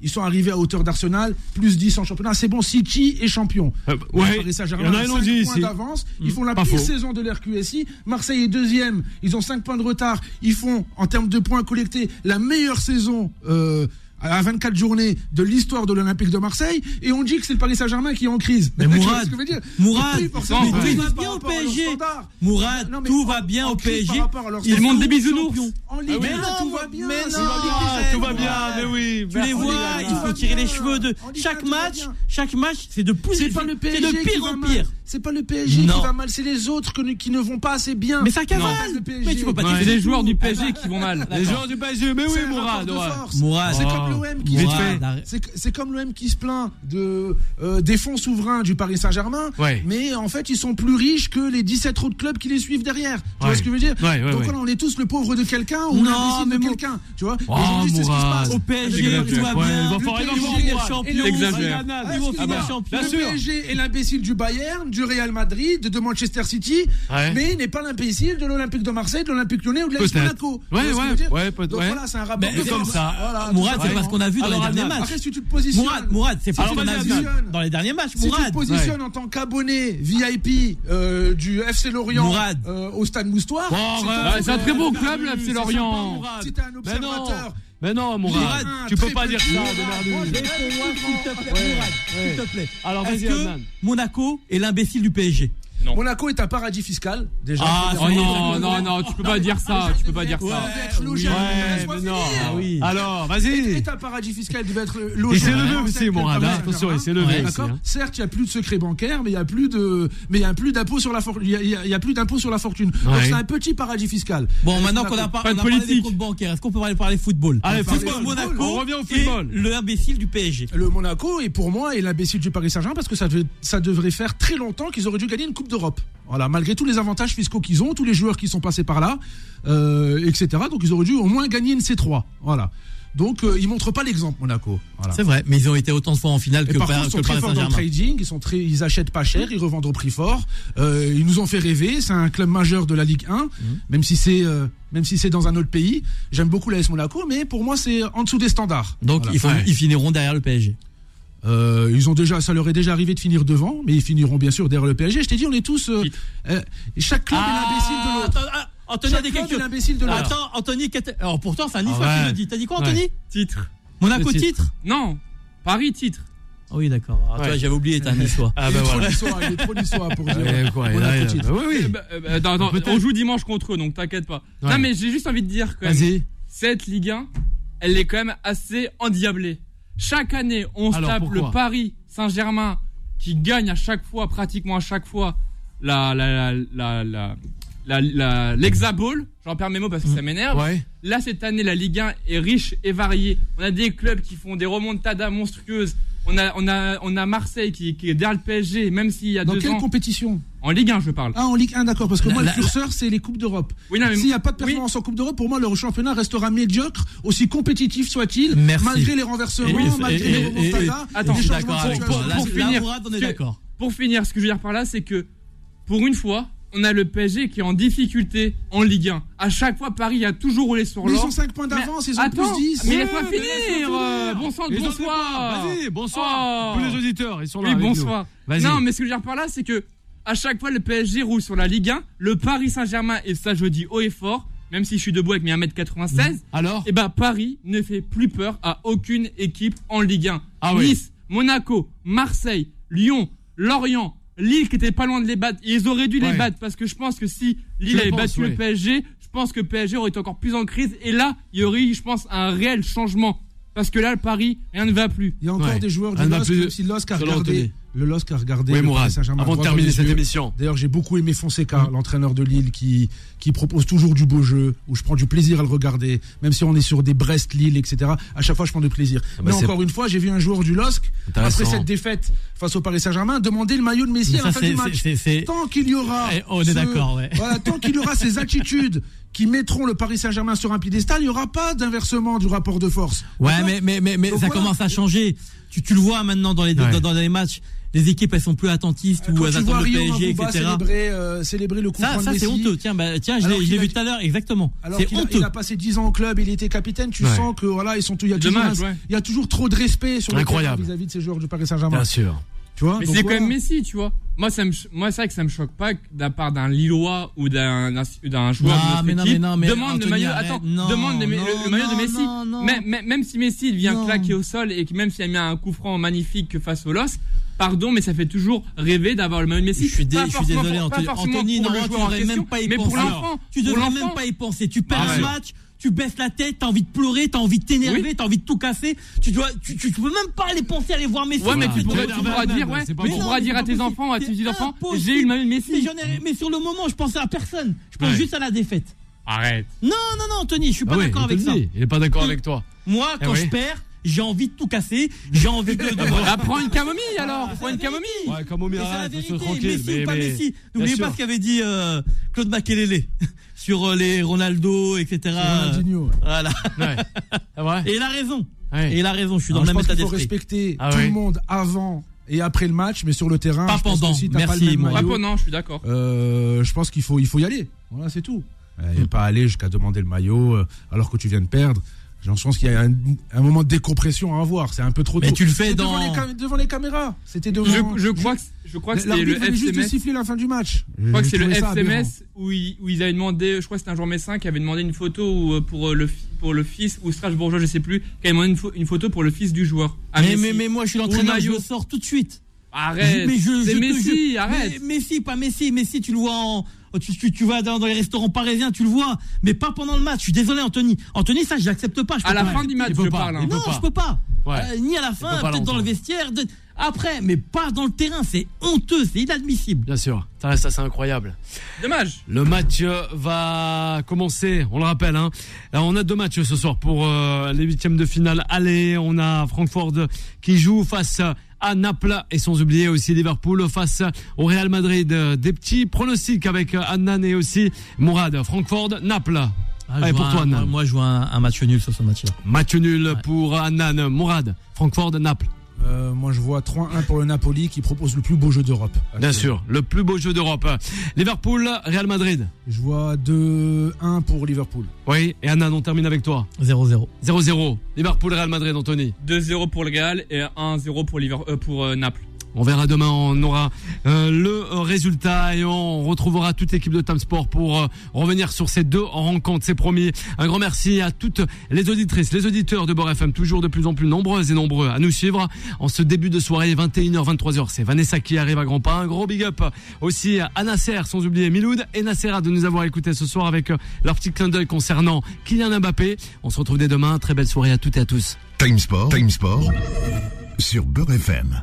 ils sont arrivés à hauteur d'Arsenal, plus 10 en championnat. C'est bon, City est champion. Euh, ouais. Paris Saint-Germain Il y en a a un, on 5 dit points ici. d'avance. Ils font la Pas pire faux. saison de l'RQSI. Marseille est deuxième. Ils ont 5 points de retard. Ils font, en termes de points collectés, la meilleure saison. euh, à 24 journées de l'histoire de l'Olympique de Marseille et on dit que c'est le Paris Saint-Germain qui est en crise. Mais Tu vois Mourad, ce que je veux dire? Mourad, Oui, forcément, mais ils tout va bien au PSG. Mourad, Non, tout va bien au PSG. Ils montent des bisounours. champions. En Ligue Mais 1, non, tout va bien. mais c'est non, Tout va bien, mais oui. Tu les vois, il faut tirer les cheveux de chaque match. Chaque match, c'est de plus C'est pas le c'est PSG de qui pire va en mal. pire. C'est pas le PSG qui va mal, c'est les autres qui ne vont pas assez bien. Mais ça cavale. Non. Le PSG. Mais tu peux pas Ouais. dire C'est c'est les joueurs du PSG qui vont mal. Les joueurs du PSG, mais oui, C'est un Mourad. Mourad. C'est comme l'OM qui. C'est comme l'OM qui se plaint de euh, des fonds souverains du Paris Saint-Germain, Ouais. mais en fait ils sont plus riches que les 17 autres clubs qui les suivent derrière. Tu Ouais. vois ce que je veux dire Ouais, ouais, Donc on est tous le pauvre de quelqu'un ou l'imbécile de quelqu'un, tu vois Oh, Aujourd'hui, c'est ce qui se passe. Au PSG, le tout va bien. Le PSG est Ah, bien le. PSG est l'imbécile du Bayern, du Real Madrid, de Manchester City, mais il n'est pas l'imbécile de l'Olympique de Marseille, de l'Olympique Lyonnais ou de l'AS. Monaco. Ouais, ouais, Donc voilà, c'est un rapport comme ça. Mourad, c'est fait. Parce qu'on a vu dans les derniers matchs. Après, si tu te positionnes. Mourad, Mourad, c'est parce Alors, qu'on a vu dans les derniers matchs. Si tu te Mourad. positionnes en tant qu'abonné VIP euh, du FC Lorient euh, au stade Moustoir, c'est un très beau club, le FC Lorient. Mourad. si t'es un Mais non. observateur, Mais non, Mourad, Mourad, tu peux pas dire ça, Mourad, démerde-nous. Réponds-moi, s'il te plaît, Ouais, Mourad, ouais. s'il te plaît. Alors, Est-ce que. Monaco est l'imbécile du PSG Monaco est un paradis fiscal, déjà. Ah, Oh non, non, non, tu peux pas dire ça. Tu peux pas dire ça. Ah oui. Alors, Et vas-y. un paradis fiscal devait être logé. s'est levé dans aussi, hein. Attention, il s'est levé. D'accord. hein. Certes, il n'y a plus de secret bancaire, mais il y a plus de, mais il y a plus d'impôt sur la fortune. Il y a- y y plus d'impôt sur la fortune. Donc c'est un petit paradis fiscal. Bon, maintenant qu'on a, parlé des politique. comptes bancaires, est-ce qu'on peut parler, football? Allez, Football. Monaco On revient au est football. le imbécile du PSG. Le Monaco est pour moi est l'imbécile du Paris Saint-Germain parce que ça, devait- ça devrait faire très longtemps qu'ils auraient dû gagner une Coupe d'Europe. Voilà, malgré tous les avantages fiscaux qu'ils ont, tous les joueurs qui sont passés par là, euh, etc. Donc ils auraient dû au moins gagner une C3. Voilà. Donc euh, ils montrent pas l'exemple Monaco. Voilà. C'est vrai, mais ils ont été autant de fois en finale Et que, par par, contre, ils sont très forts dans le trading, ils, sont très, ils achètent pas cher, ils revendent au prix fort. Euh, ils nous ont fait rêver, c'est un club majeur de la Ligue 1, Mhm. même si c'est euh, même si c'est dans un autre pays. J'aime beaucoup l'AS Monaco, mais pour moi c'est en dessous des standards. Donc Voilà. il faut- Ouais. ils finiront derrière le PSG. Euh, ils ont déjà, ça leur est déjà arrivé de finir devant, mais ils finiront bien sûr derrière le PSG. Je t'ai dit, on est tous, euh, euh, chaque club est l'imbécile de l'autre. Attends, ah, Anthony a Chaque dit club quelque est l'imbécile de l'autre. Attends, Anthony, alors pourtant c'est un Ah Niçois qui ouais. le dit. T'as dit quoi, Ouais. Anthony Titre. Monaco titre. titre Non. Paris titre. Ah Oui, d'accord. Ah, toi, Ouais. J'avais oublié, t'es un Niçois. Ah, il, bah voilà. il est trop niçois pour dire. Ouais, quoi, a- titre. bah Oui, oui. bah, on joue dimanche contre eux, donc t'inquiète pas. Ouais. Non, mais j'ai juste envie de dire quand même, Vas-y. cette Ligue 1, elle est quand même assez endiablée. Chaque année, on se tape le Paris Saint-Germain qui gagne à chaque fois, pratiquement à chaque fois, la, la, la, la, la, la, la- l'hexaball. J'en perds mes mots parce que ça m'énerve. Ouais. Là, cette année, la Ligue 1 est riche et variée. On a des clubs qui font des remontadas monstrueuses. On a, on a, on a Marseille qui, qui est derrière le PSG, même s'il y a Dans deux quelle ans. compétition? En Ligue 1, je parle. Ah, en Ligue 1, d'accord, parce que La- moi, la- le curseur, c'est les Coupes d'Europe. Oui, S'il n'y a pas de oui. performance en Coupe d'Europe, pour moi, le championnat restera médiocre, aussi compétitif soit-il, Merci. malgré les renversements, Et- malgré et- les remontadas, Attends, je les suis changements d'accord de Pour finir, d'accord. Pour finir, ce que je veux dire par là, c'est que pour une fois, on a le PSG qui est en difficulté en Ligue 1. À chaque fois, Paris a toujours roulé sur Mais ils l'or. ont 5 points d'avance, ils ont Attends, plus 10. mais Ouais, laisse-moi finir. euh. Bon sang, bonsoir. Vas-y, bonsoir. Oh. Tous les auditeurs, ils sont là. Oui, bonsoir. Non, mais ce que je veux dire par là, c'est que à chaque fois, le PSG roule sur la Ligue 1. Le Paris Saint-Germain, et ça, je le dis haut et fort, même si je suis debout avec mes 1m96, Alors et ben Paris ne fait plus peur à aucune équipe en Ligue 1. Ah oui. Nice, Monaco, Marseille, Lyon, Lorient, Lille qui était pas loin de les battre. Ils auraient dû Ouais. les battre parce que je pense que si Lille Je avait pense, battu ouais. le PSG, je pense que PSG aurait été encore plus en crise. Et là, il y aurait eu, je pense, un réel changement. Parce que là, le Paris, rien ne va plus. Il y a encore Ouais. des joueurs du LOSC, plus- même si LOSC a regardé. Le LOSC a regardé Oui, le Mourad, Paris Saint-Germain avant de terminer cette émission. D'ailleurs, j'ai beaucoup aimé Fonseca, l'entraîneur de Lille, qui, qui propose toujours du beau jeu, où je prends du plaisir à le regarder, même si on est sur des Brest-Lille, etc. À chaque fois, je prends du plaisir. Ah bah Mais encore une fois, j'ai vu un joueur du LOSC, après cette défaite face au Paris Saint-Germain, demander le maillot de Messi à la fin du match. c'est- c'est- Tant qu'il y aura. Eh, on est d'accord, ouais. Voilà, tant qu'il y aura ces attitudes qui mettront le Paris Saint-Germain sur un piédestal, il n'y aura pas d'inversement du rapport de force. Ouais, mais, mais, mais, mais ça voilà. commence à changer. Tu, tu le vois maintenant dans les, Ouais. dans, dans les matchs. Les équipes, elles sont plus attentistes ou Quand elles attendent le PSG, etc. célébrer, euh, célébrer le coup Ça, ça c'est honteux. Tiens, bah, tiens, je l'ai vu tout à l'heure, exactement. Alors C'est a, honteux. il a passé 10 ans au club, il était capitaine, tu Ouais. sens que voilà, ils sont tous, il y a toujours, Dommage, un- ouais. il y a toujours trop de respect sur le vis-à-vis de ces joueurs du Paris Saint-Germain. Bien sûr. Tu vois Mais c'est voilà. quand même Messi, tu vois. Moi, ça me, ch- moi, c'est vrai que ça me choque pas la part d'un Lillois ou d'un, d'un, d'un joueur Non, de notre mais non, équipe mais non, mais demande Anthony, le maillot. arrête. Attends, Non, demande le, non, le- le maillot de Messi. non, non. Même, même, même si Messi il vient claquer au sol et que même s'il a mis un coup franc magnifique face au LOSC, pardon, mais ça fait toujours rêver d'avoir le maillot de Messi. Je suis, dé- Pas je suis forcément désolé, pour- Anthony. non, le tu devrais même pas y mais penser. pour l'enfant. Tu pour devrais l'enfant. même pas y penser. Tu perds Ah un ouais. match, tu baisses la tête, t'as envie de pleurer, t'as envie de t'énerver, t'as envie de tout casser. Tu dois, tu, tu, tu peux même pas aller penser à aller voir Messi. Ouais, mais tu pourrais, pourras même, dire, ouais, tu pourras dire à tes enfants, à tes C'est petits enfants, impossible. j'ai eu le Mais, Messi. ai- mais sur le moment, je pensais à personne. Je pense Ouais. juste à la défaite. Arrête. Non, non, non, Anthony, je suis pas Ah oui, d'accord avec ça. Il est pas d'accord avec toi. Moi, Eh quand oui. je perds, j'ai envie de tout casser. J'ai envie de. de voilà. Bah, prends une camomille alors, prends une camomille. Ouais, la arrête. Messi mais- ou pas mais- Messi. N'oubliez sûr. pas ce qu'avait dit euh, Claude Makelele sur euh, les Ronaldo, etc. Ronaldinho. Voilà. Ouais. Ah ouais Et il a raison. Ouais. Et il a raison. Je suis dans le je même pense état qu'il faut d'esprit. respecter Ah tout ouais. le monde avant et après le match, mais sur le terrain, Pas pendant. si t'as pas Merci, le même moi. Pas maillot, pour non, je suis d'accord. euh, je pense qu'il faut, il faut y aller. Voilà, c'est tout. Il n'y a pas aller jusqu'à demander le maillot euh, alors que tu viens de perdre. Je pense qu'il y a un, un moment de décompression à avoir. C'est un peu trop Mais tôt. tu le fais dans- devant les, cam- devant les caméras. C'était devant. Je, je crois que je crois que c'était le juste siffler la fin du match. Je crois que c'est le. FCMS où ils, où ils avaient demandé, je crois que c'était un joueur messin qui avait demandé une photo euh, pour euh, le pour le fils ou Strasbourgeois, je sais plus, qui avait demandé une, pho- une photo pour le fils du joueur. Mais, mais, mais moi, je suis l'entraîneur, je le sors tout de suite. arrête. Mais je- c'est je Messi, jure. arrête. Mais- Messi, pas Messi. Messi, tu le vois en. Tu, tu, tu vas dans, dans les restaurants parisiens, tu le vois, mais pas pendant le match. Je suis désolé, Anthony. Anthony, ça, je l'accepte pas. Je À la pas. fin du match, je pas, parle. hein. Non, pas. je peux pas. Ouais. Euh, ni à la fin, pas peut-être dans le vestiaire. de- Après, mais pas dans le terrain. C'est honteux, c'est inadmissible. Bien sûr. Ça reste assez incroyable. Dommage. Le match euh, va commencer, on le rappelle. Hein. Alors, on a deux matchs ce soir pour euh, les huitièmes de finale. Allez, on a Francfort qui joue face à Naples et sans oublier aussi Liverpool face au Real Madrid. Des petits pronostics avec Annan et aussi Mourad. Francfort, Naples. Ah, Allez, pour toi, un- moi, moi, je vois un, un match nul sur ce match-là. Match nul pour Annan. Mourad, Francfort, Naples. Euh, moi, je vois 3-1 pour le Napoli qui propose le plus beau jeu d'Europe. Bien sûr, le plus beau jeu d'Europe. Liverpool, Real Madrid. Je vois 2-1 pour Liverpool. Oui, et Annan, on termine avec toi. 0-0. 0-0. Liverpool, Real Madrid, Anthony. 2-0 pour le Real et 1-0 pour, Liver- euh, pour euh, Naples. On verra demain, on aura euh, le résultat et on retrouvera toute l'équipe de Time Sport pour euh, revenir sur ces deux rencontres, c'est promis. Un grand merci à toutes les auditrices, les auditeurs de Bord FM, toujours de plus en plus nombreuses et nombreux à nous suivre en ce début de soirée, 21h, 23h. C'est Vanessa qui arrive à grands pas. Un gros big up aussi à Nasser, sans oublier Miloud et Nassera de nous avoir écoutés ce soir avec euh, leur petit clin d'œil concernant Kylian Mbappé. On se retrouve dès demain. Très belle soirée à toutes et à tous. Time Sport, Time Sport sur Beurre FM.